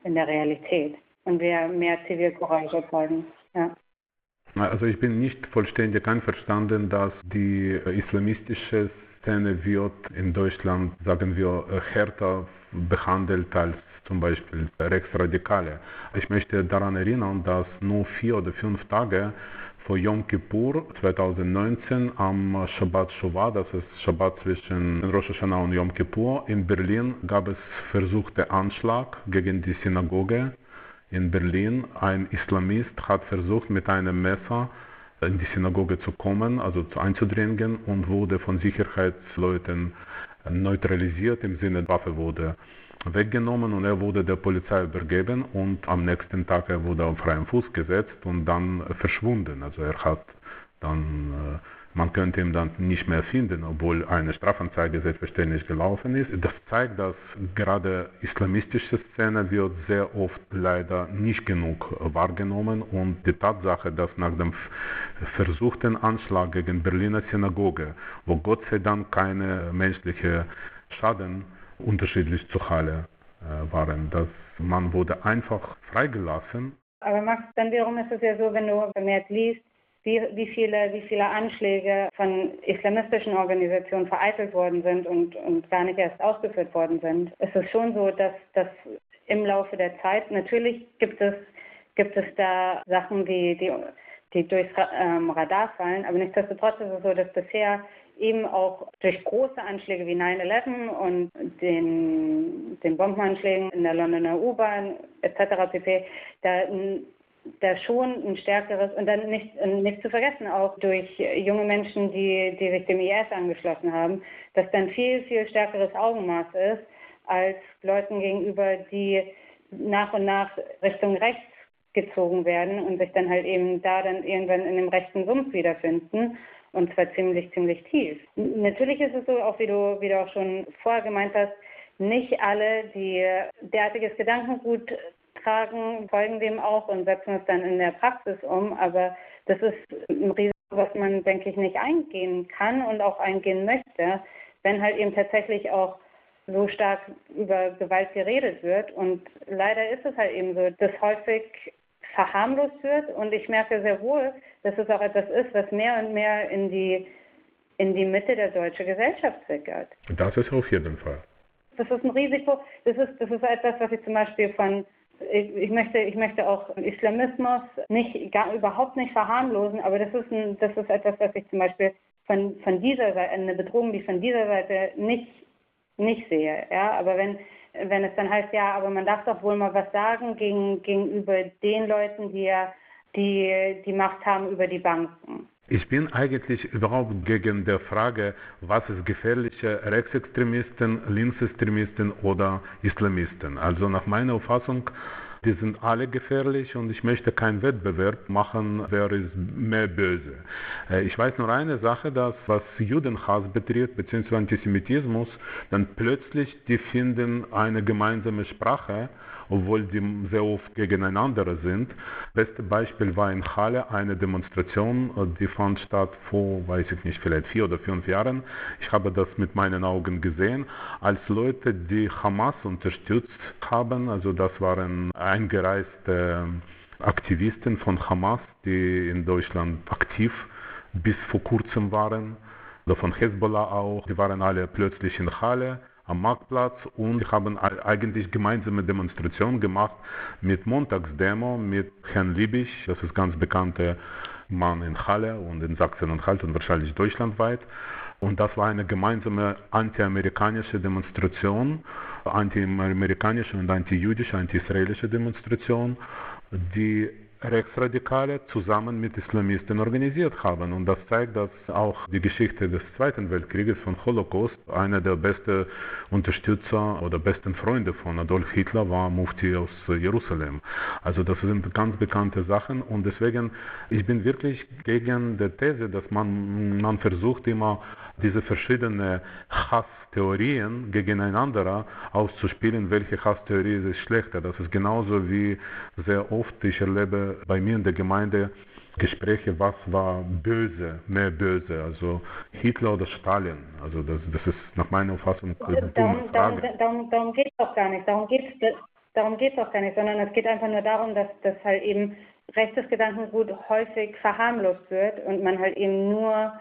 in der Realität und wir mehr Zivilcourage zeigen. Ja. Also ich bin nicht vollständig einverstanden, dass die islamistische Szene wird in Deutschland, sagen wir, härter behandelt als zum Beispiel Rechtsradikale. Ich möchte daran erinnern, dass nur vier oder fünf Tage vor Yom Kippur 2019 am Shabbat Shuvah, das ist Shabbat zwischen Rosh Hashanah und Yom Kippur. In Berlin gab es versuchte Anschlag gegen die Synagoge in Berlin. Ein Islamist hat versucht mit einem Messer in die Synagoge zu kommen, also einzudringen und wurde von Sicherheitsleuten neutralisiert im Sinne, Waffe wurde weggenommen und er wurde der Polizei übergeben und am nächsten Tag er wurde auf freien Fuß gesetzt und dann verschwunden. Also er hat dann, äh, man könnte ihn dann nicht mehr finden, obwohl eine Strafanzeige selbstverständlich gelaufen ist. Das zeigt, dass gerade islamistische Szene wird sehr oft leider nicht genug wahrgenommen und die Tatsache, dass nach dem versuchten Anschlag gegen Berliner Synagoge, wo Gott sei Dank keine menschliche Schaden unterschiedlich zu Halle äh, waren. Das, man wurde einfach freigelassen. Aber Max, dann wiederum ist es ja so, wenn du vermehrt liest, wie, wie, viele, wie viele Anschläge von islamistischen Organisationen vereitelt worden sind und, und gar nicht erst ausgeführt worden sind, ist es schon so, dass, dass im Laufe der Zeit, natürlich gibt es, gibt es da Sachen, die, die, die durchs ähm, Radar fallen, aber nichtsdestotrotz ist es so, dass bisher eben auch durch große Anschläge wie 9-11 und den, den Bombenanschlägen in der Londoner U-Bahn etc. pp. da da schon ein stärkeres und dann nicht, nicht zu vergessen auch durch junge Menschen, die, die sich dem IS angeschlossen haben, dass dann viel, viel stärkeres Augenmaß ist als Leuten gegenüber, die nach und nach Richtung rechts gezogen werden und sich dann halt eben da dann irgendwann in dem rechten Sumpf wiederfinden und zwar ziemlich, ziemlich tief. Natürlich ist es so, auch wie du, wie du auch schon vorher gemeint hast, nicht alle, die derartiges Gedankengut tragen, folgen dem auch und setzen es dann in der Praxis um. Aber das ist ein Risiko, was man, denke ich, nicht eingehen kann und auch eingehen möchte, wenn halt eben tatsächlich auch so stark über Gewalt geredet wird. Und leider ist es halt eben so, dass häufig verharmlost wird. Und ich merke sehr wohl, dass es auch etwas ist, was mehr und mehr in die, in die Mitte der deutschen Gesellschaft sickert. Das ist auf jeden Fall. Das ist ein Risiko. Das ist, das ist etwas, was ich zum Beispiel von ich, möchte, ich möchte auch Islamismus nicht, gar, überhaupt nicht verharmlosen, aber das ist, ein, das ist etwas, was ich zum Beispiel von, von dieser Seite, eine Bedrohung, die von dieser Seite nicht, nicht sehe. Ja? Aber wenn, wenn es dann heißt, ja, aber man darf doch wohl mal was sagen gegen, gegenüber den Leuten, die ja die, die Macht haben über die Banken. Ich bin eigentlich überhaupt gegen der Frage, was ist gefährlicher, Rechtsextremisten, Linksextremisten oder Islamisten. Also nach meiner Auffassung, die sind alle gefährlich und ich möchte keinen Wettbewerb machen, wer ist mehr böse. Äh, ich weiß nur eine Sache, dass was Judenhass betrifft, beziehungsweise Antisemitismus, dann plötzlich die finden eine gemeinsame Sprache obwohl die sehr oft gegeneinander sind. Beste Beispiel war in Halle eine Demonstration, die fand statt vor, weiß ich nicht, vielleicht vier oder fünf Jahren. Ich habe das mit meinen Augen gesehen, als Leute, die Hamas unterstützt haben, also das waren eingereiste Aktivisten von Hamas, die in Deutschland aktiv bis vor kurzem waren, oder von Hezbollah auch, die waren alle plötzlich in Halle am Marktplatz und haben eigentlich gemeinsame Demonstrationen gemacht mit Montagsdemo mit Herrn Liebisch, das ist ganz bekannter Mann in Halle und in Sachsen-Anhalt und wahrscheinlich deutschlandweit. Und das war eine gemeinsame anti-amerikanische Demonstration, anti-amerikanische und anti-jüdische, anti-israelische Demonstration, die Rechtsradikale zusammen mit Islamisten organisiert haben. Und das zeigt, dass auch die Geschichte des Zweiten Weltkrieges von Holocaust einer der besten Unterstützer oder besten Freunde von Adolf Hitler war Mufti aus Jerusalem. Also das sind ganz bekannte Sachen und deswegen, ich bin wirklich gegen die These, dass man, man versucht immer diese verschiedenen Hasstheorien gegeneinander auszuspielen, welche Hasstheorie ist schlechter. Das ist genauso wie sehr oft ich erlebe bei mir in der Gemeinde Gespräche, was war böse, mehr böse, also Hitler oder Stalin. Also das, das ist nach meiner Auffassung eine dumme Frage. Darum, darum, darum geht es doch gar nicht. Darum geht es darum geht's doch gar nicht, sondern es geht einfach nur darum, dass das halt eben rechtes Gedankengut häufig verharmlost wird und man halt eben nur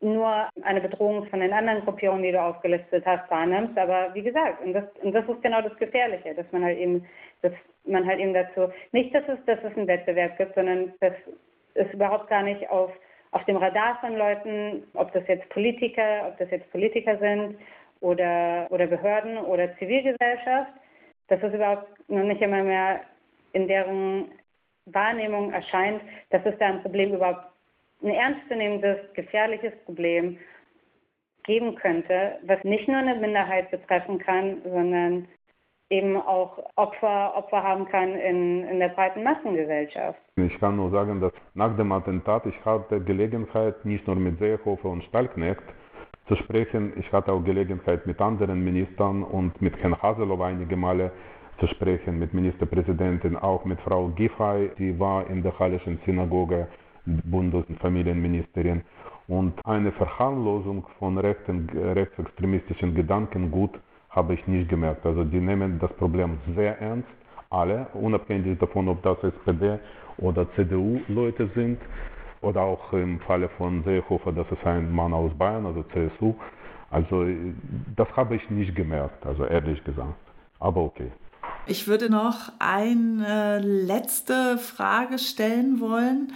nur eine Bedrohung von den anderen Gruppierungen, die du aufgelistet hast, wahrnimmst. Aber wie gesagt, und das, und das ist genau das Gefährliche, dass man halt eben, dass man halt eben dazu, nicht, dass es, dass es einen Wettbewerb gibt, sondern dass es überhaupt gar nicht auf, auf dem Radar von Leuten, ob das jetzt Politiker, ob das jetzt Politiker sind oder, oder Behörden oder Zivilgesellschaft, dass es überhaupt noch nicht immer mehr in deren Wahrnehmung erscheint, dass es da ein Problem überhaupt ein ernstzunehmendes, gefährliches Problem geben könnte, was nicht nur eine Minderheit betreffen kann, sondern eben auch Opfer, Opfer haben kann in, in der breiten Massengesellschaft. Ich kann nur sagen, dass nach dem Attentat ich hatte Gelegenheit, nicht nur mit Seehofer und Stallknecht zu sprechen, ich hatte auch Gelegenheit mit anderen Ministern und mit Herrn Haselow einige Male zu sprechen, mit Ministerpräsidentin, auch mit Frau Giffey, die war in der Hallischen Synagoge Bundes- und Familienministerin. Und eine Verharmlosung von rechten, rechtsextremistischen Gedankengut habe ich nicht gemerkt. Also die nehmen das Problem sehr ernst, alle, unabhängig davon, ob das SPD oder CDU-Leute sind oder auch im Falle von Seehofer, das ist ein Mann aus Bayern, also CSU. Also das habe ich nicht gemerkt, also ehrlich gesagt. Aber okay. Ich würde noch eine letzte Frage stellen wollen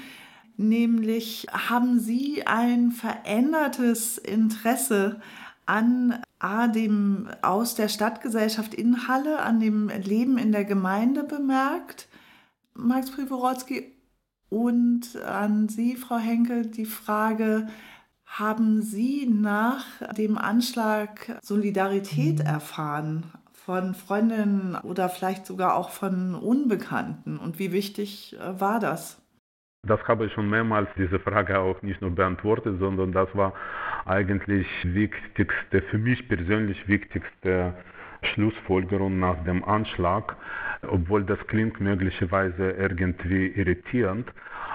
nämlich haben Sie ein verändertes Interesse an A, dem aus der Stadtgesellschaft in Halle, an dem Leben in der Gemeinde bemerkt? Max Privorotsky. Und an Sie, Frau Henkel, die Frage, haben Sie nach dem Anschlag Solidarität erfahren von Freundinnen oder vielleicht sogar auch von Unbekannten? Und wie wichtig äh, war das? Das habe ich schon mehrmals diese Frage auch nicht nur beantwortet, sondern das war eigentlich wichtigste, für mich persönlich wichtigste Schlussfolgerung nach dem Anschlag, obwohl das klingt möglicherweise irgendwie irritierend,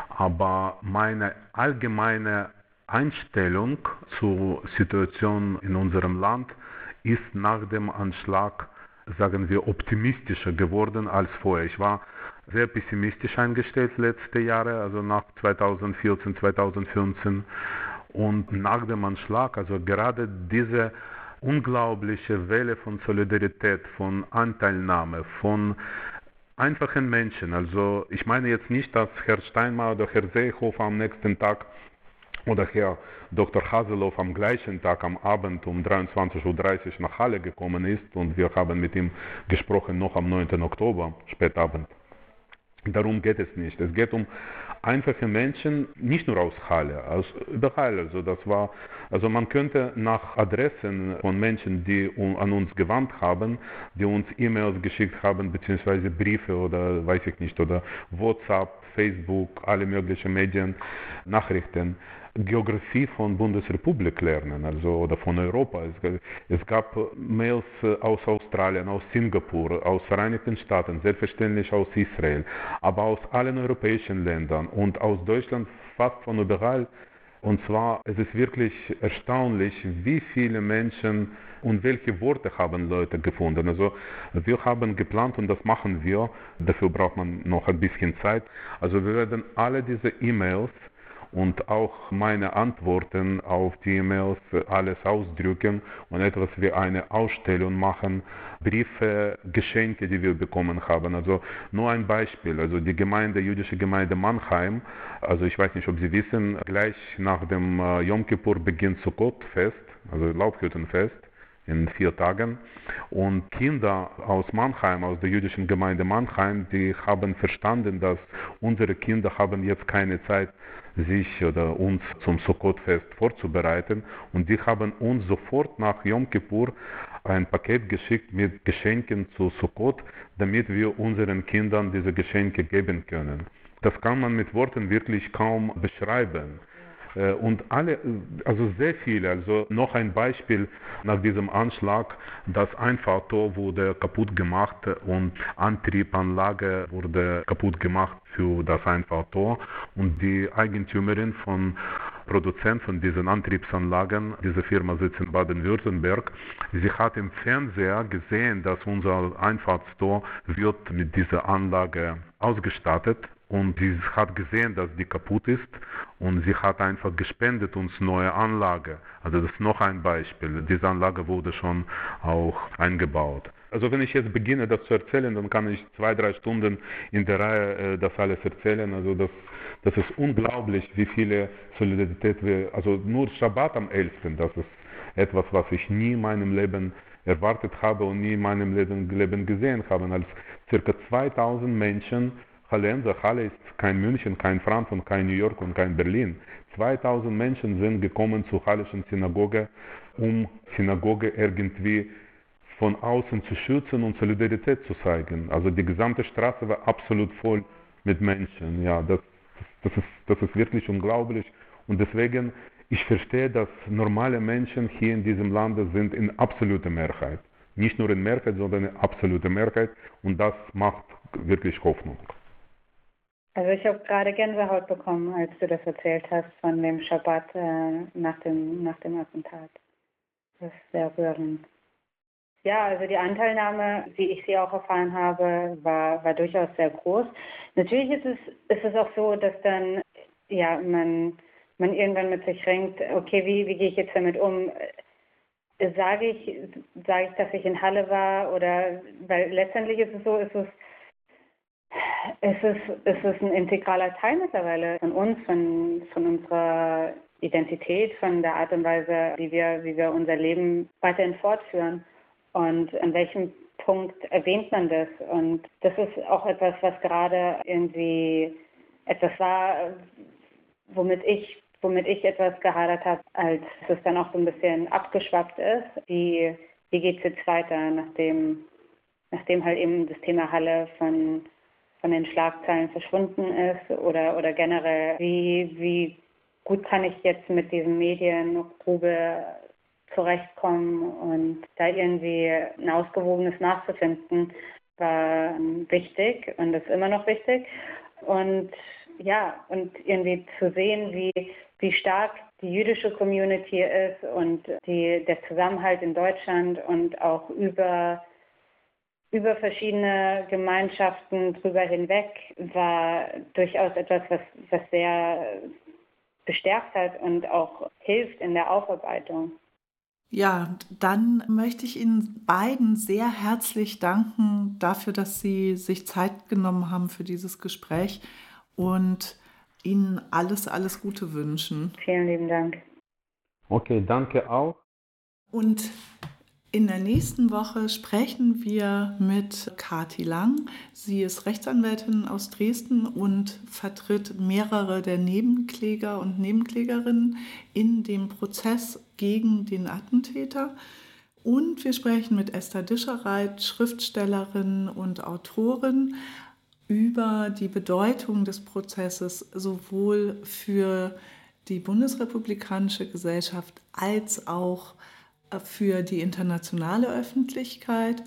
aber meine allgemeine Einstellung zur Situation in unserem Land ist nach dem Anschlag, sagen wir, optimistischer geworden als vorher. Ich war sehr pessimistisch eingestellt letzte Jahre, also nach 2014, 2015. Und nach dem Anschlag, also gerade diese unglaubliche Welle von Solidarität, von Anteilnahme, von einfachen Menschen. Also ich meine jetzt nicht, dass Herr Steinmeier oder Herr Seehofer am nächsten Tag oder Herr Dr. Haseloff am gleichen Tag am Abend um 23.30 Uhr nach Halle gekommen ist und wir haben mit ihm gesprochen noch am 9. Oktober, spätabend. Darum geht es nicht. Es geht um einfache Menschen, nicht nur aus Halle, aus überall. Also das war, also man könnte nach Adressen von Menschen, die an uns gewandt haben, die uns E-Mails geschickt haben, beziehungsweise Briefe oder weiß ich nicht, oder WhatsApp, Facebook, alle möglichen Medien, Nachrichten, Geografie von Bundesrepublik lernen, also oder von Europa. Es, es, gab Mails aus Australien, aus Singapur, aus Vereinigten Staaten, selbstverständlich aus Israel, aber aus allen europäischen Ländern und aus Deutschland fast von überall. Und zwar, es ist wirklich erstaunlich, wie viele Menschen und welche Worte haben Leute gefunden. Also wir haben geplant und das machen wir. Dafür braucht man noch ein bisschen Zeit. Also wir werden alle diese E-Mails und auch meine Antworten auf die E-Mails alles ausdrücken und etwas wie eine Ausstellung machen, Briefe, Geschenke, die wir bekommen haben. Also nur ein Beispiel, also die Gemeinde, jüdische Gemeinde Mannheim, also ich weiß nicht, ob Sie wissen, gleich nach dem äh, Yom Kippur beginnt Sukkot-Fest, also Laubhüttenfest in vier Tagen. Und Kinder aus Mannheim, aus der jüdischen Gemeinde Mannheim, die haben verstanden, dass unsere Kinder haben jetzt keine Zeit, sich oder uns zum Sukkot-Fest vorzubereiten. Und die haben uns sofort nach Yom Kippur ein Paket geschickt mit Geschenken zu Sukkot, damit wir unseren Kindern diese Geschenke geben können. Das kann man mit Worten wirklich kaum beschreiben. Äh, und alle, also sehr viele, also noch ein Beispiel nach diesem Anschlag, das Einfahrtor wurde kaputt gemacht und Antriebanlage wurde kaputt gemacht für das Einfahrtor und die Eigentümerin von Produzent von diesen Antriebsanlagen, diese Firma sitzt in Baden-Württemberg. Sie hat im Fernseher gesehen, dass unser Einfahrtstor wird mit dieser Anlage ausgestattet und sie hat gesehen, dass die kaputt ist und sie hat einfach gespendet uns neue Anlage. Also das ist noch ein Beispiel. Diese Anlage wurde schon auch eingebaut. Also wenn ich jetzt beginne, das zu erzählen, dann kann ich zwei, drei Stunden in der Reihe äh, das alles erzählen. Also das, das ist unglaublich, wie viele Solidarität wir, also nur Shabbat am 11., das ist etwas, was ich nie in meinem Leben erwartet habe und nie in meinem Leben, Leben gesehen habe, als circa 2000 Menschen Hallenser, Halle ist kein München, kein Frankfurt, kein New York und kein Berlin. 2000 Menschen sind gekommen zur Hallischen Synagoge, um Synagoge irgendwie von außen zu schützen und Solidarität zu zeigen. Also die gesamte Straße war absolut voll mit Menschen. Ja, das, das, ist, das ist wirklich unglaublich. Und deswegen, ich verstehe, dass normale Menschen hier in diesem Lande sind in absoluter Mehrheit. Nicht nur in Mehrheit, sondern in absoluter Mehrheit. Und das macht wirklich Hoffnung. Also ich habe gerade Gänsehaut bekommen, als du das erzählt hast von dem Schabbat äh, nach, dem, nach dem Attentat. Das ist sehr rührend. Ja, also die Anteilnahme, wie ich sie auch erfahren habe, war, war durchaus sehr groß. Natürlich ist es, ist es auch so, dass dann ja, man, man irgendwann mit sich ringt, okay, wie, wie gehe ich jetzt damit um? Sage ich, sage ich, dass ich in Halle war oder weil letztendlich ist es so, ist es es ist, es ist ein integraler Teil mittlerweile von uns, von, von unserer Identität, von der Art und Weise, wie wir, wie wir unser Leben weiterhin fortführen. Und an welchem Punkt erwähnt man das. Und das ist auch etwas, was gerade irgendwie etwas war, womit ich, womit ich etwas gehadert habe, als es dann auch so ein bisschen abgeschwappt ist. Wie, wie geht es jetzt weiter, nachdem, nachdem halt eben das Thema Halle von, von den Schlagzeilen verschwunden ist oder, oder generell, wie, wie gut kann ich jetzt mit diesen Mediengrube zurechtkommen und da irgendwie ein ausgewogenes nachzufinden, war wichtig und ist immer noch wichtig. Und ja, und irgendwie zu sehen, wie, wie stark die jüdische Community ist und die, der Zusammenhalt in Deutschland und auch über, über verschiedene Gemeinschaften drüber hinweg war durchaus etwas, was, was sehr bestärkt hat und auch hilft in der Aufarbeitung. Ja, dann möchte ich Ihnen beiden sehr herzlich danken dafür, dass Sie sich Zeit genommen haben für dieses Gespräch und Ihnen alles, alles Gute wünschen. Vielen lieben Dank. Okay, danke auch. Und in der nächsten Woche sprechen wir mit Kati Lang. Sie ist Rechtsanwältin aus Dresden und vertritt mehrere der Nebenkläger und Nebenklägerinnen in dem Prozess gegen den Attentäter. Und wir sprechen mit Esther Dischereit, Schriftstellerin und Autorin, über die Bedeutung des Prozesses sowohl für die bundesrepublikanische Gesellschaft als auch für die internationale Öffentlichkeit.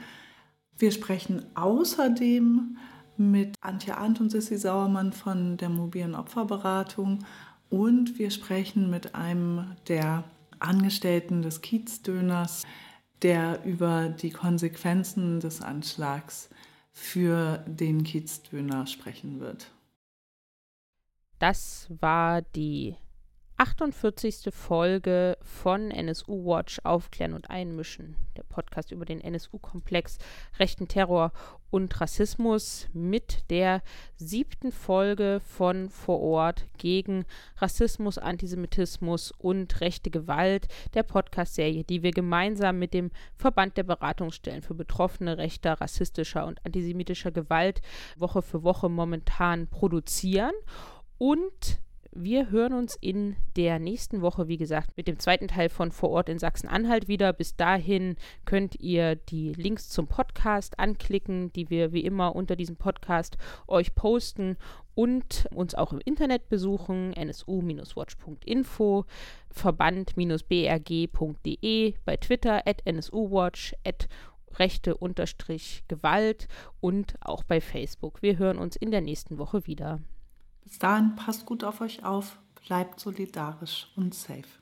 Wir sprechen außerdem mit Antje Arndt und Sissi Sauermann von der mobilen Opferberatung und wir sprechen mit einem der Angestellten des Kiezdöners, der über die Konsequenzen des Anschlags für den Kiezdöner sprechen wird. Das war die 48. Folge von NSU Watch Aufklären und Einmischen, der Podcast über den NSU-Komplex, rechten Terror und Rassismus mit der siebten Folge von Vor Ort gegen Rassismus, Antisemitismus und rechte Gewalt, der Podcast-Serie, die wir gemeinsam mit dem Verband der Beratungsstellen für Betroffene rechter, rassistischer und antisemitischer Gewalt Woche für Woche momentan produzieren. Und wir hören uns in der nächsten Woche, wie gesagt, mit dem zweiten Teil von Vor Ort in Sachsen-Anhalt wieder. Bis dahin könnt ihr die Links zum Podcast anklicken, die wir wie immer unter diesem Podcast euch posten und uns auch im Internet besuchen, nsu-watch.info, verband-brg.de, bei Twitter at nsuwatch, at rechte-gewalt und auch bei Facebook. Wir hören uns in der nächsten Woche wieder. Bis dahin passt gut auf euch auf, bleibt solidarisch und safe.